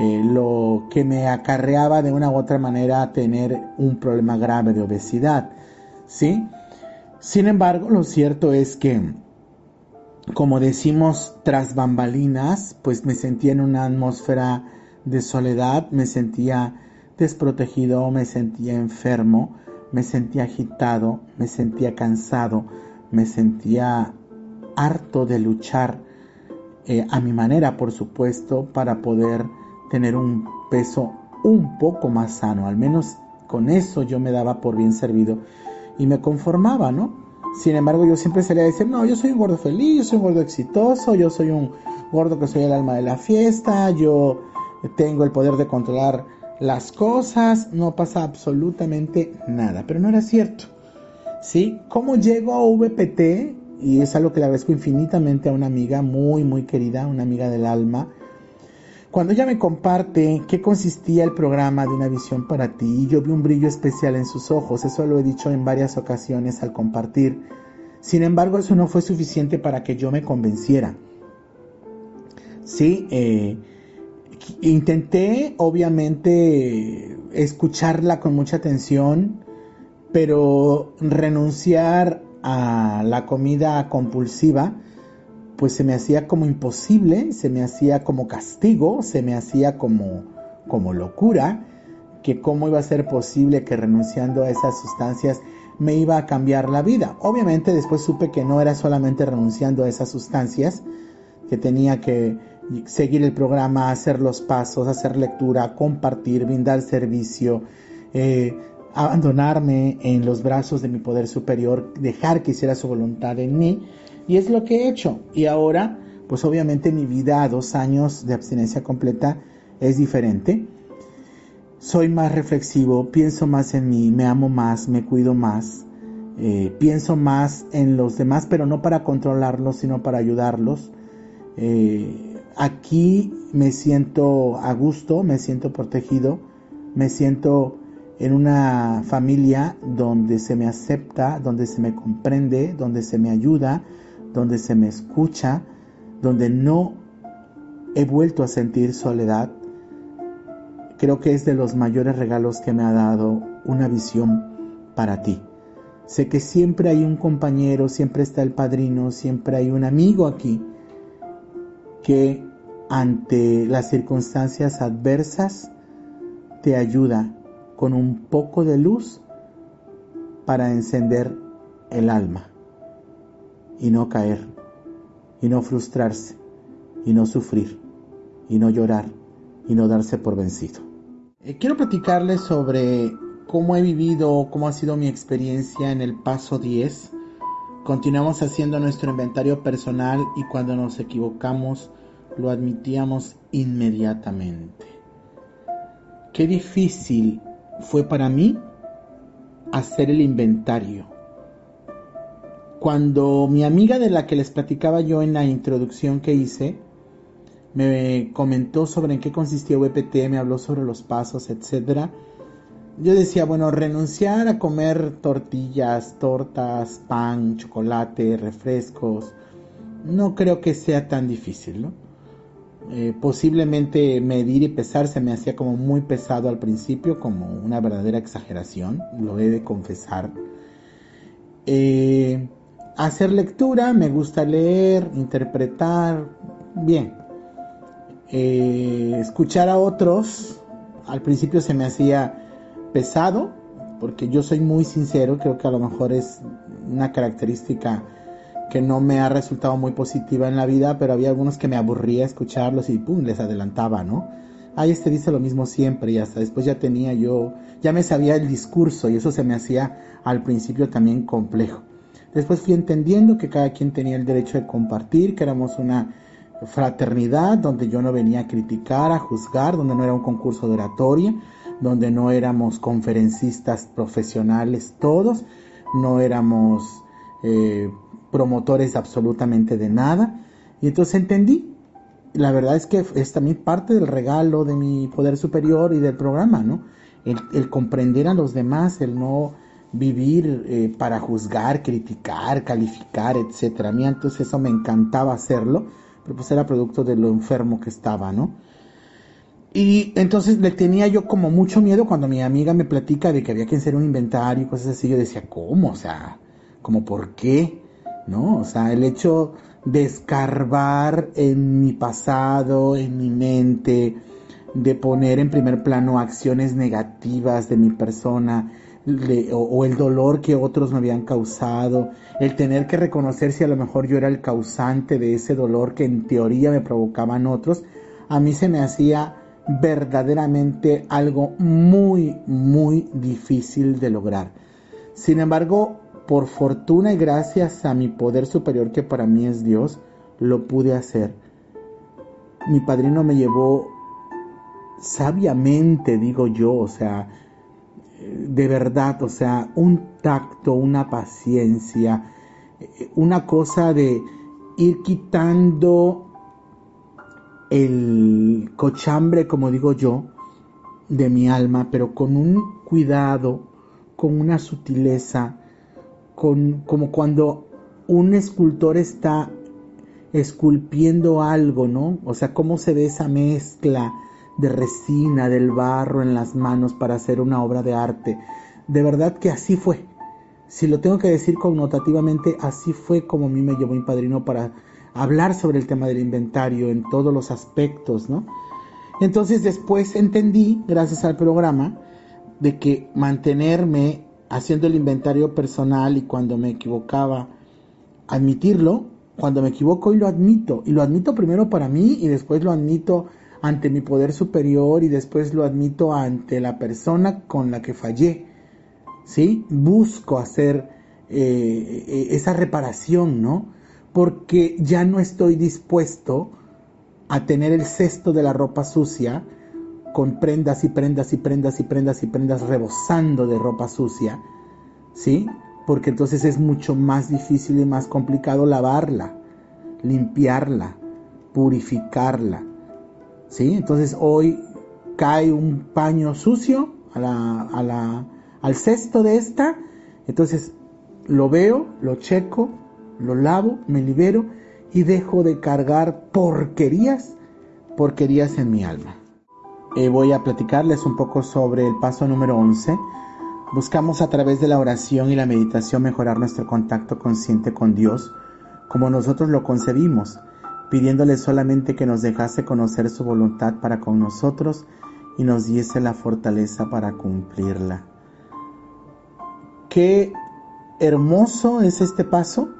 eh, lo que me acarreaba de una u otra manera tener un problema grave de obesidad. ¿sí? Sin embargo, lo cierto es que, como decimos tras bambalinas, pues me sentía en una atmósfera de soledad, me sentía desprotegido, me sentía enfermo, me sentía agitado, me sentía cansado, me sentía harto de luchar eh, a mi manera, por supuesto, para poder tener un peso un poco más sano. Al menos con eso yo me daba por bien servido y me conformaba, ¿no? Sin embargo, yo siempre salía a decir, no, yo soy un gordo feliz, yo soy un gordo exitoso, yo soy un gordo que soy el alma de la fiesta, yo tengo el poder de controlar las cosas, no pasa absolutamente nada. Pero no era cierto. ¿Sí? ¿Cómo llego a VPT? Y es algo que le agradezco infinitamente a una amiga muy, muy querida, una amiga del alma. Cuando ella me comparte qué consistía el programa de una visión para ti, yo vi un brillo especial en sus ojos, eso lo he dicho en varias ocasiones al compartir. Sin embargo, eso no fue suficiente para que yo me convenciera. Sí, eh, Intenté, obviamente, escucharla con mucha atención, pero renunciar a la comida compulsiva, pues se me hacía como imposible, se me hacía como castigo, se me hacía como, como locura, que cómo iba a ser posible que renunciando a esas sustancias me iba a cambiar la vida. Obviamente después supe que no era solamente renunciando a esas sustancias, que tenía que seguir el programa, hacer los pasos, hacer lectura, compartir, brindar servicio, eh, abandonarme en los brazos de mi poder superior, dejar que hiciera su voluntad en mí. Y es lo que he hecho. Y ahora, pues obviamente mi vida a dos años de abstinencia completa es diferente. Soy más reflexivo, pienso más en mí, me amo más, me cuido más, eh, pienso más en los demás, pero no para controlarlos, sino para ayudarlos. Eh, Aquí me siento a gusto, me siento protegido, me siento en una familia donde se me acepta, donde se me comprende, donde se me ayuda, donde se me escucha, donde no he vuelto a sentir soledad, creo que es de los mayores regalos que me ha dado una visión para ti. Sé que siempre hay un compañero, siempre está el padrino, siempre hay un amigo aquí que ante las circunstancias adversas te ayuda con un poco de luz para encender el alma y no caer y no frustrarse y no sufrir y no llorar y no darse por vencido. Eh, quiero platicarles sobre cómo he vivido, cómo ha sido mi experiencia en el paso 10. Continuamos haciendo nuestro inventario personal y cuando nos equivocamos lo admitíamos inmediatamente. Qué difícil fue para mí hacer el inventario. Cuando mi amiga de la que les platicaba yo en la introducción que hice, me comentó sobre en qué consistía VPT, me habló sobre los pasos, etcétera. Yo decía, bueno, renunciar a comer tortillas, tortas, pan, chocolate, refrescos, no creo que sea tan difícil, ¿no? Eh, posiblemente medir y pesar se me hacía como muy pesado al principio, como una verdadera exageración, lo he de confesar. Eh, hacer lectura, me gusta leer, interpretar, bien. Eh, escuchar a otros, al principio se me hacía pesado, porque yo soy muy sincero, creo que a lo mejor es una característica que no me ha resultado muy positiva en la vida, pero había algunos que me aburría escucharlos y pum, les adelantaba, ¿no? Ay, este dice lo mismo siempre y hasta después ya tenía yo, ya me sabía el discurso y eso se me hacía al principio también complejo. Después fui entendiendo que cada quien tenía el derecho de compartir, que éramos una fraternidad donde yo no venía a criticar, a juzgar, donde no era un concurso de oratoria, donde no éramos conferencistas profesionales todos, no éramos eh, promotores absolutamente de nada. Y entonces entendí. La verdad es que es también parte del regalo de mi poder superior y del programa, ¿no? El, comprender a los demás, el no vivir eh, para juzgar, criticar, calificar, etcétera. A entonces eso me encantaba hacerlo, pero pues era producto de lo enfermo que estaba, ¿no? Y entonces le tenía yo como mucho miedo cuando mi amiga me platica de que había que hacer un inventario y cosas así. Yo decía, ¿cómo? O sea, ¿como por qué? ¿no? O sea, el hecho de escarbar en mi pasado, en mi mente, de poner en primer plano acciones negativas de mi persona o, el dolor que otros me habían causado, el tener que reconocer si a lo mejor yo era el causante de ese dolor que en teoría me provocaban otros, a mí se me hacía verdaderamente algo muy, muy difícil de lograr. Sin embargo, por fortuna y gracias a mi poder superior que para mí es Dios, lo pude hacer. Mi padrino me llevó sabiamente, digo yo, o sea, de verdad, o sea, un tacto, una paciencia, una cosa de ir quitando el cochambre, como digo yo, de mi alma, pero con un cuidado, con una sutileza, como cuando un escultor está esculpiendo algo, ¿no? O sea, cómo se ve esa mezcla de resina, del barro en las manos para hacer una obra de arte. De verdad que así fue. Si lo tengo que decir connotativamente, así fue como a mí me llevó mi padrino para hablar sobre el tema del inventario en todos los aspectos, ¿no? Entonces después entendí, gracias al programa, de que mantenerme haciendo el inventario personal y cuando me equivocaba, admitirlo, cuando me equivoco y lo admito, y lo admito primero para mí y después lo admito ante mi poder superior y después lo admito ante la persona con la que fallé, ¿sí? Busco hacer eh, eh, esa reparación, ¿no? Porque ya no estoy dispuesto a tener el cesto de la ropa sucia, con prendas y prendas y prendas y prendas y prendas rebosando de ropa sucia, ¿sí? Porque entonces es mucho más difícil y más complicado lavarla, limpiarla, purificarla, ¿sí? Entonces hoy cae un paño sucio al cesto de esta, entonces lo veo, lo checo, lo lavo, me libero y dejo de cargar porquerías, porquerías en mi alma. Eh, voy a platicarles un poco sobre el paso número 11. Buscamos a través de la oración y la meditación mejorar nuestro contacto consciente con Dios como nosotros lo concebimos, pidiéndole solamente que nos dejase conocer su voluntad para con nosotros y nos diese la fortaleza para cumplirla. Qué hermoso es este paso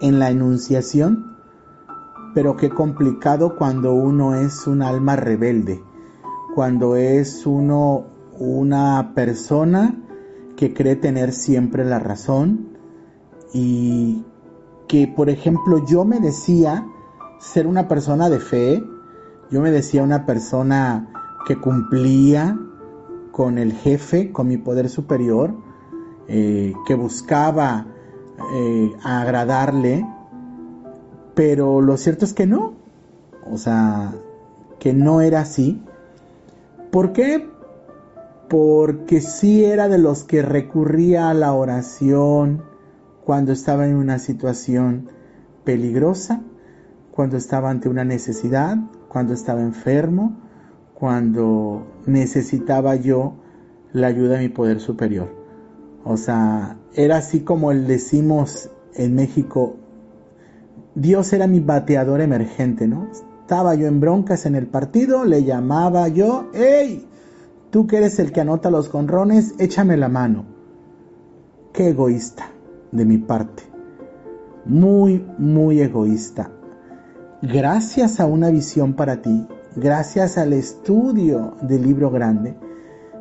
en la enunciación, pero qué complicado cuando uno es un alma rebelde cuando es uno una persona que cree tener siempre la razón y que, por ejemplo, yo me decía ser una persona de fe, yo me decía una persona que cumplía con el jefe, con mi poder superior, eh, que buscaba eh, agradarle, pero lo cierto es que no, o sea, que no era así ¿Por qué? Porque sí era de los que recurría a la oración cuando estaba en una situación peligrosa, cuando estaba ante una necesidad, cuando estaba enfermo, cuando necesitaba yo la ayuda de mi poder superior. O sea, era así como el decimos en México, Dios era mi bateador emergente, ¿no? Estaba yo en broncas en el partido, le llamaba yo, ¡Ey! Tú que eres el que anota los conrones, échame la mano. Qué egoísta de mi parte. Muy, muy egoísta. Gracias a una visión para ti, gracias al estudio del libro grande,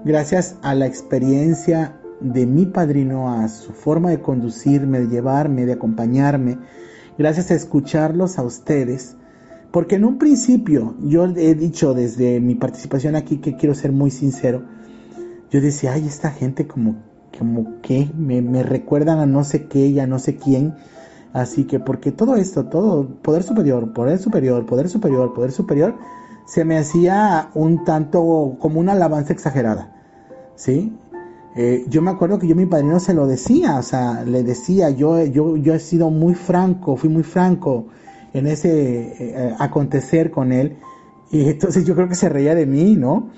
gracias a la experiencia de mi padrino, a su forma de conducirme, de llevarme, de acompañarme, gracias a escucharlos a ustedes, porque en un principio, yo he dicho desde mi participación aquí que quiero ser muy sincero, yo decía, ay, esta gente como, como que me, me recuerdan a no sé qué y a no sé quién. Así que porque todo esto, todo, poder superior, poder superior, poder superior, poder superior, se me hacía un tanto como una alabanza exagerada. ¿Sí? Eh, yo me acuerdo que yo a mi padrino se lo decía, o sea, le decía, yo, yo, yo he sido muy franco, fui muy franco en ese eh, acontecer con él. Y entonces yo creo que se reía de mí, ¿no?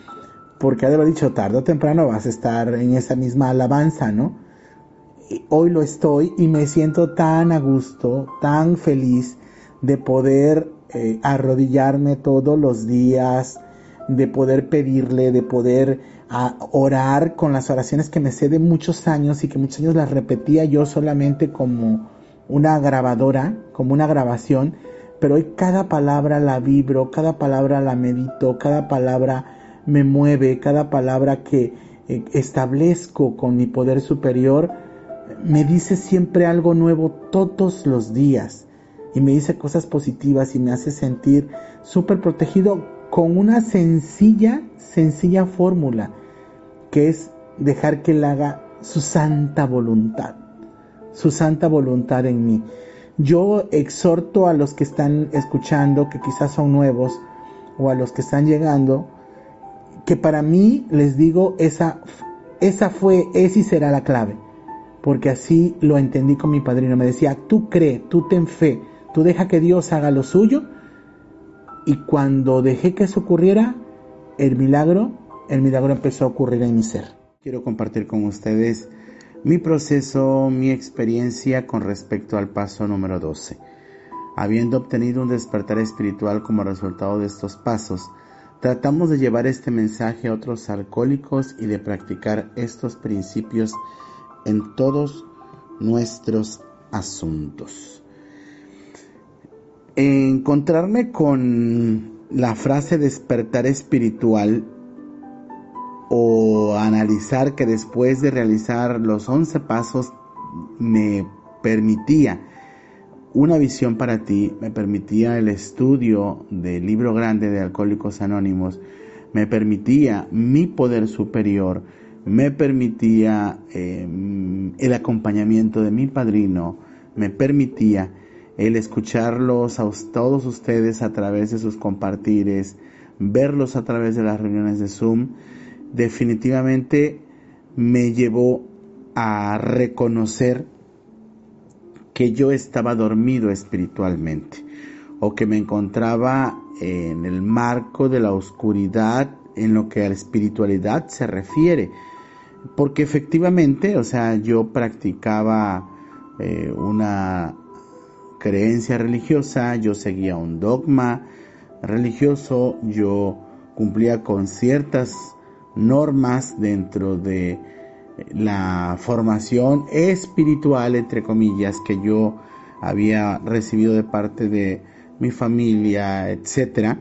Porque ha de dicho, tarde o temprano vas a estar en esa misma alabanza, ¿no? hoy lo estoy y me siento tan a gusto, tan feliz de poder eh, arrodillarme todos los días, de poder pedirle, de poder ah, orar con las oraciones que me sé de muchos años y que muchos años las repetía yo solamente como una grabadora, como una grabación, pero hoy cada palabra la vibro, cada palabra la medito, cada palabra me mueve, cada palabra que eh, establezco con mi poder superior, me dice siempre algo nuevo todos los días y me dice cosas positivas y me hace sentir súper protegido con una sencilla, sencilla fórmula que es dejar que él haga su santa voluntad su santa voluntad en mí. Yo exhorto a los que están escuchando, que quizás son nuevos, o a los que están llegando, que para mí les digo, esa, esa fue, esa y será la clave, porque así lo entendí con mi padrino. Me decía, tú cree, tú ten fe, tú deja que Dios haga lo suyo, y cuando dejé que eso ocurriera, el milagro, el milagro empezó a ocurrir en mi ser. Quiero compartir con ustedes mi proceso, mi experiencia con respecto al paso número 12. Habiendo obtenido un despertar espiritual como resultado de estos pasos, tratamos de llevar este mensaje a otros alcohólicos y de practicar estos principios en todos nuestros asuntos. Encontrarme con la frase despertar espiritual o analizar que después de realizar los 11 pasos me permitía una visión para ti, me permitía el estudio del libro grande de Alcohólicos Anónimos, me permitía mi poder superior, me permitía em, el acompañamiento de mi padrino, me permitía el escucharlos a todos ustedes a través de sus compartires, verlos a través de las reuniones de Zoom, definitivamente me llevó a reconocer que yo estaba dormido espiritualmente o que me encontraba en el marco de la oscuridad en lo que a la espiritualidad se refiere. Porque efectivamente, o sea, yo practicaba eh, una creencia religiosa, yo seguía un dogma religioso, yo cumplía con ciertas normas dentro de la formación espiritual, entre comillas, que yo había recibido de parte de mi familia, etcétera,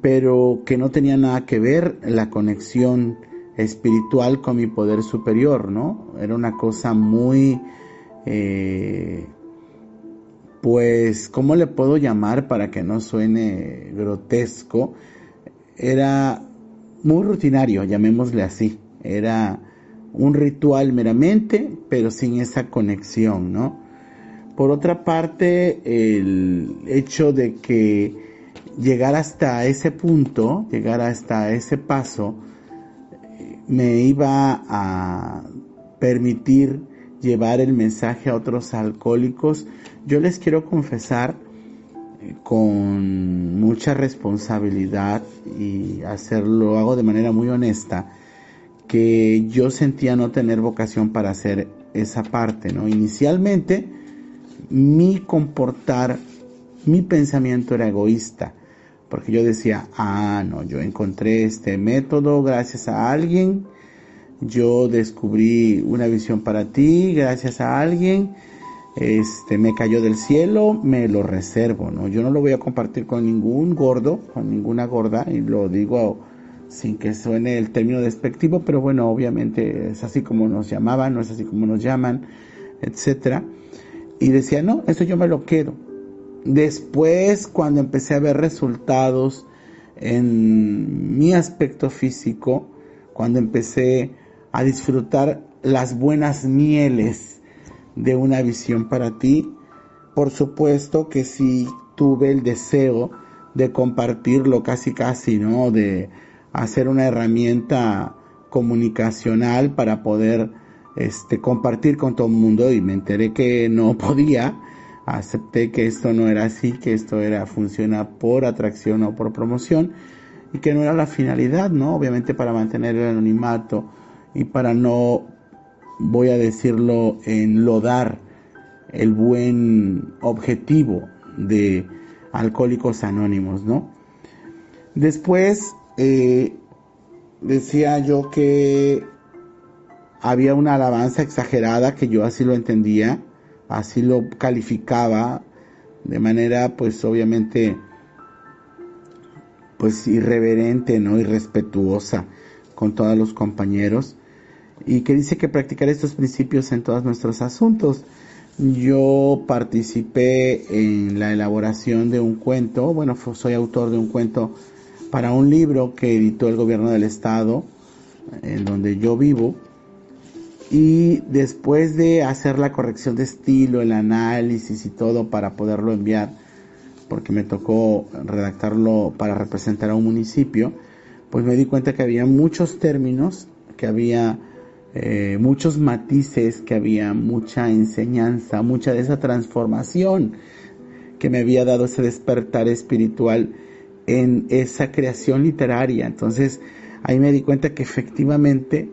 pero que no tenía nada que ver la conexión espiritual con mi poder superior, ¿no? Era una cosa muy, eh, pues, ¿cómo le puedo llamar para que no suene grotesco? Era muy rutinario, llamémosle así. Era un ritual meramente, pero sin esa conexión, ¿no? Por otra parte, el hecho de que llegar hasta ese punto, llegar hasta ese paso, me iba a permitir llevar el mensaje a otros alcohólicos. Yo les quiero confesar eh, con mucha responsabilidad y hacerlo, hago de manera muy honesta, que yo sentía no tener vocación para hacer esa parte, ¿no? Inicialmente, mi comportar, mi pensamiento era egoísta, porque yo decía, ah, no, yo encontré este método gracias a alguien, yo descubrí una visión para ti gracias a alguien, este me cayó del cielo, me lo reservo, ¿no? Yo no lo voy a compartir con ningún gordo, con ninguna gorda, y lo digo sin que suene el término despectivo, pero bueno, obviamente es así como nos llamaban, no es así como nos llaman, etcétera. Y decía, no, eso yo me lo quedo. Después, cuando empecé a ver resultados en mi aspecto físico, cuando empecé a disfrutar las buenas mieles de una visión para ti, por supuesto que sí tuve el deseo de compartirlo casi casi, ¿no? De hacer una herramienta comunicacional para poder este, compartir con todo el mundo y me enteré que no *laughs* podía, acepté que esto no era así, que esto era funciona por atracción o por promoción y que no era la finalidad, ¿no? Obviamente para mantener el anonimato y para no, voy a decirlo, enlodar el buen objetivo de Alcohólicos Anónimos, ¿no? Después eh, decía yo que había una alabanza exagerada que yo así lo entendía, así lo calificaba de manera pues obviamente pues irreverente, ¿no? irrespetuosa con todos los compañeros y que dice que practicar estos principios en todos nuestros asuntos. Yo participé en la elaboración de un cuento, bueno, soy autor de un cuento para un libro que editó el gobierno del estado, en donde yo vivo, y después de hacer la corrección de estilo, el análisis y todo para poderlo enviar, porque me tocó redactarlo para representar a un municipio, pues me di cuenta que había muchos términos, que había eh, muchos matices, que había mucha enseñanza, mucha de esa transformación que me había dado ese despertar espiritual en esa creación literaria. Entonces ahí me di cuenta que efectivamente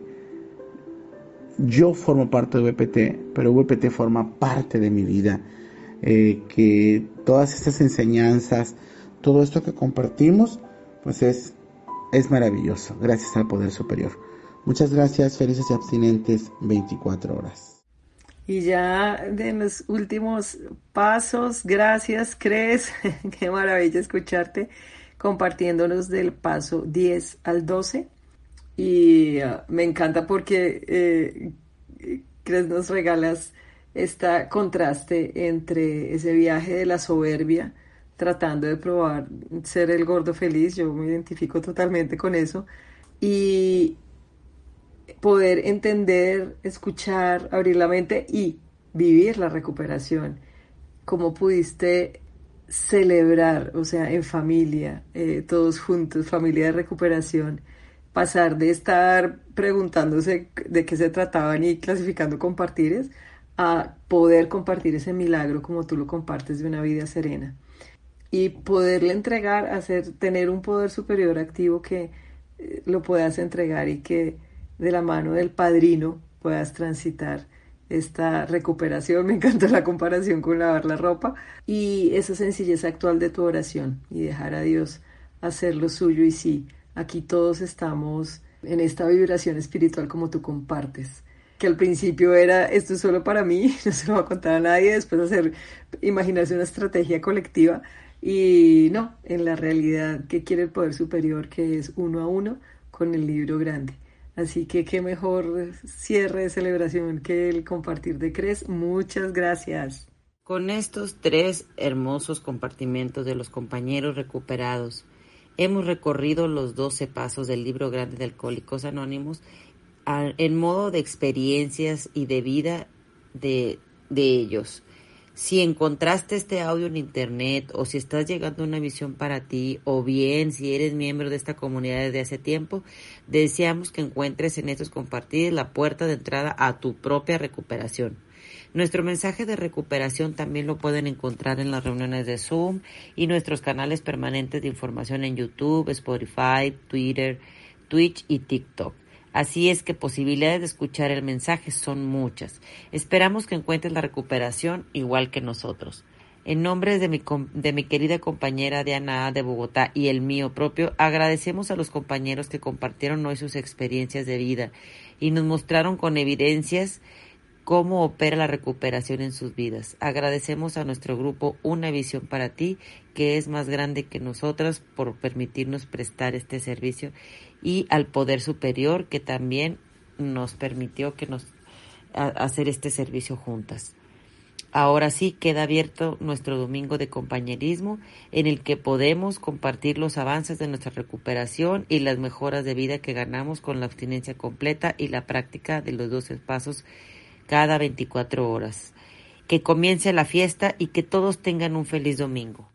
yo formo parte de VPT, pero VPT forma parte de mi vida. Eh, que todas estas enseñanzas, todo esto que compartimos, pues es, es maravilloso, gracias al Poder Superior. Muchas gracias, felices y abstinentes 24 horas. Y ya de los últimos pasos, gracias, crees, *laughs* qué maravilla escucharte compartiéndonos del paso 10 al 12. Y ah, me encanta porque eh, nos regalas este contraste entre ese viaje de la soberbia, tratando de probar ser el gordo feliz, yo me identifico totalmente con eso, y poder entender, escuchar, abrir la mente y vivir la recuperación. ¿Cómo pudiste celebrar, o sea, en familia, eh, todos juntos, familia de recuperación, pasar de estar preguntándose de qué se trataban y clasificando compartires a poder compartir ese milagro como tú lo compartes de una vida serena y poderle entregar, hacer, tener un poder superior activo que eh, lo puedas entregar y que de la mano del padrino puedas transitar esta recuperación, *laughs* me encanta la comparación con lavar la ropa, y esa sencillez actual de tu oración y dejar a Dios hacer lo suyo. Y sí, aquí todos estamos en esta vibración espiritual como tú compartes que al principio era esto es solo para mí, *laughs* no se lo va a contar a nadie, después hacer, imaginarse una estrategia colectiva y no, en la realidad que quiere el poder superior que es uno a uno con el libro grande. Así que qué mejor cierre de celebración que el compartir de Cres. Muchas gracias. Con estos tres hermosos compartimentos de los compañeros recuperados, hemos recorrido los doce pasos del libro grande de Alcohólicos Anónimos en modo de experiencias y de vida de, de ellos. Si encontraste este audio en internet o si estás llegando a una visión para ti o bien si eres miembro de esta comunidad desde hace tiempo, deseamos que encuentres en estos compartidos la puerta de entrada a tu propia recuperación. Nuestro mensaje de recuperación también lo pueden encontrar en las reuniones de Zoom y nuestros canales permanentes de información en YouTube, Spotify, Twitter, Twitch y TikTok. Así es que posibilidades de escuchar el mensaje son muchas. Esperamos que encuentres la recuperación igual que nosotros. En nombre de mi, de mi querida compañera Diana A. de Bogotá y el mío propio, agradecemos a los compañeros que compartieron hoy sus experiencias de vida y nos mostraron con evidencias cómo opera la recuperación en sus vidas. Agradecemos a nuestro grupo Una Visión para Ti, que es más grande que nosotras, por permitirnos prestar este servicio, y al Poder Superior, que también nos permitió que nos hacer este servicio juntas. Ahora sí queda abierto nuestro domingo de compañerismo en el que podemos compartir los avances de nuestra recuperación y las mejoras de vida que ganamos con la abstinencia completa y la práctica de los 12 pasos cada 24 horas. Que comience la fiesta y que todos tengan un feliz domingo.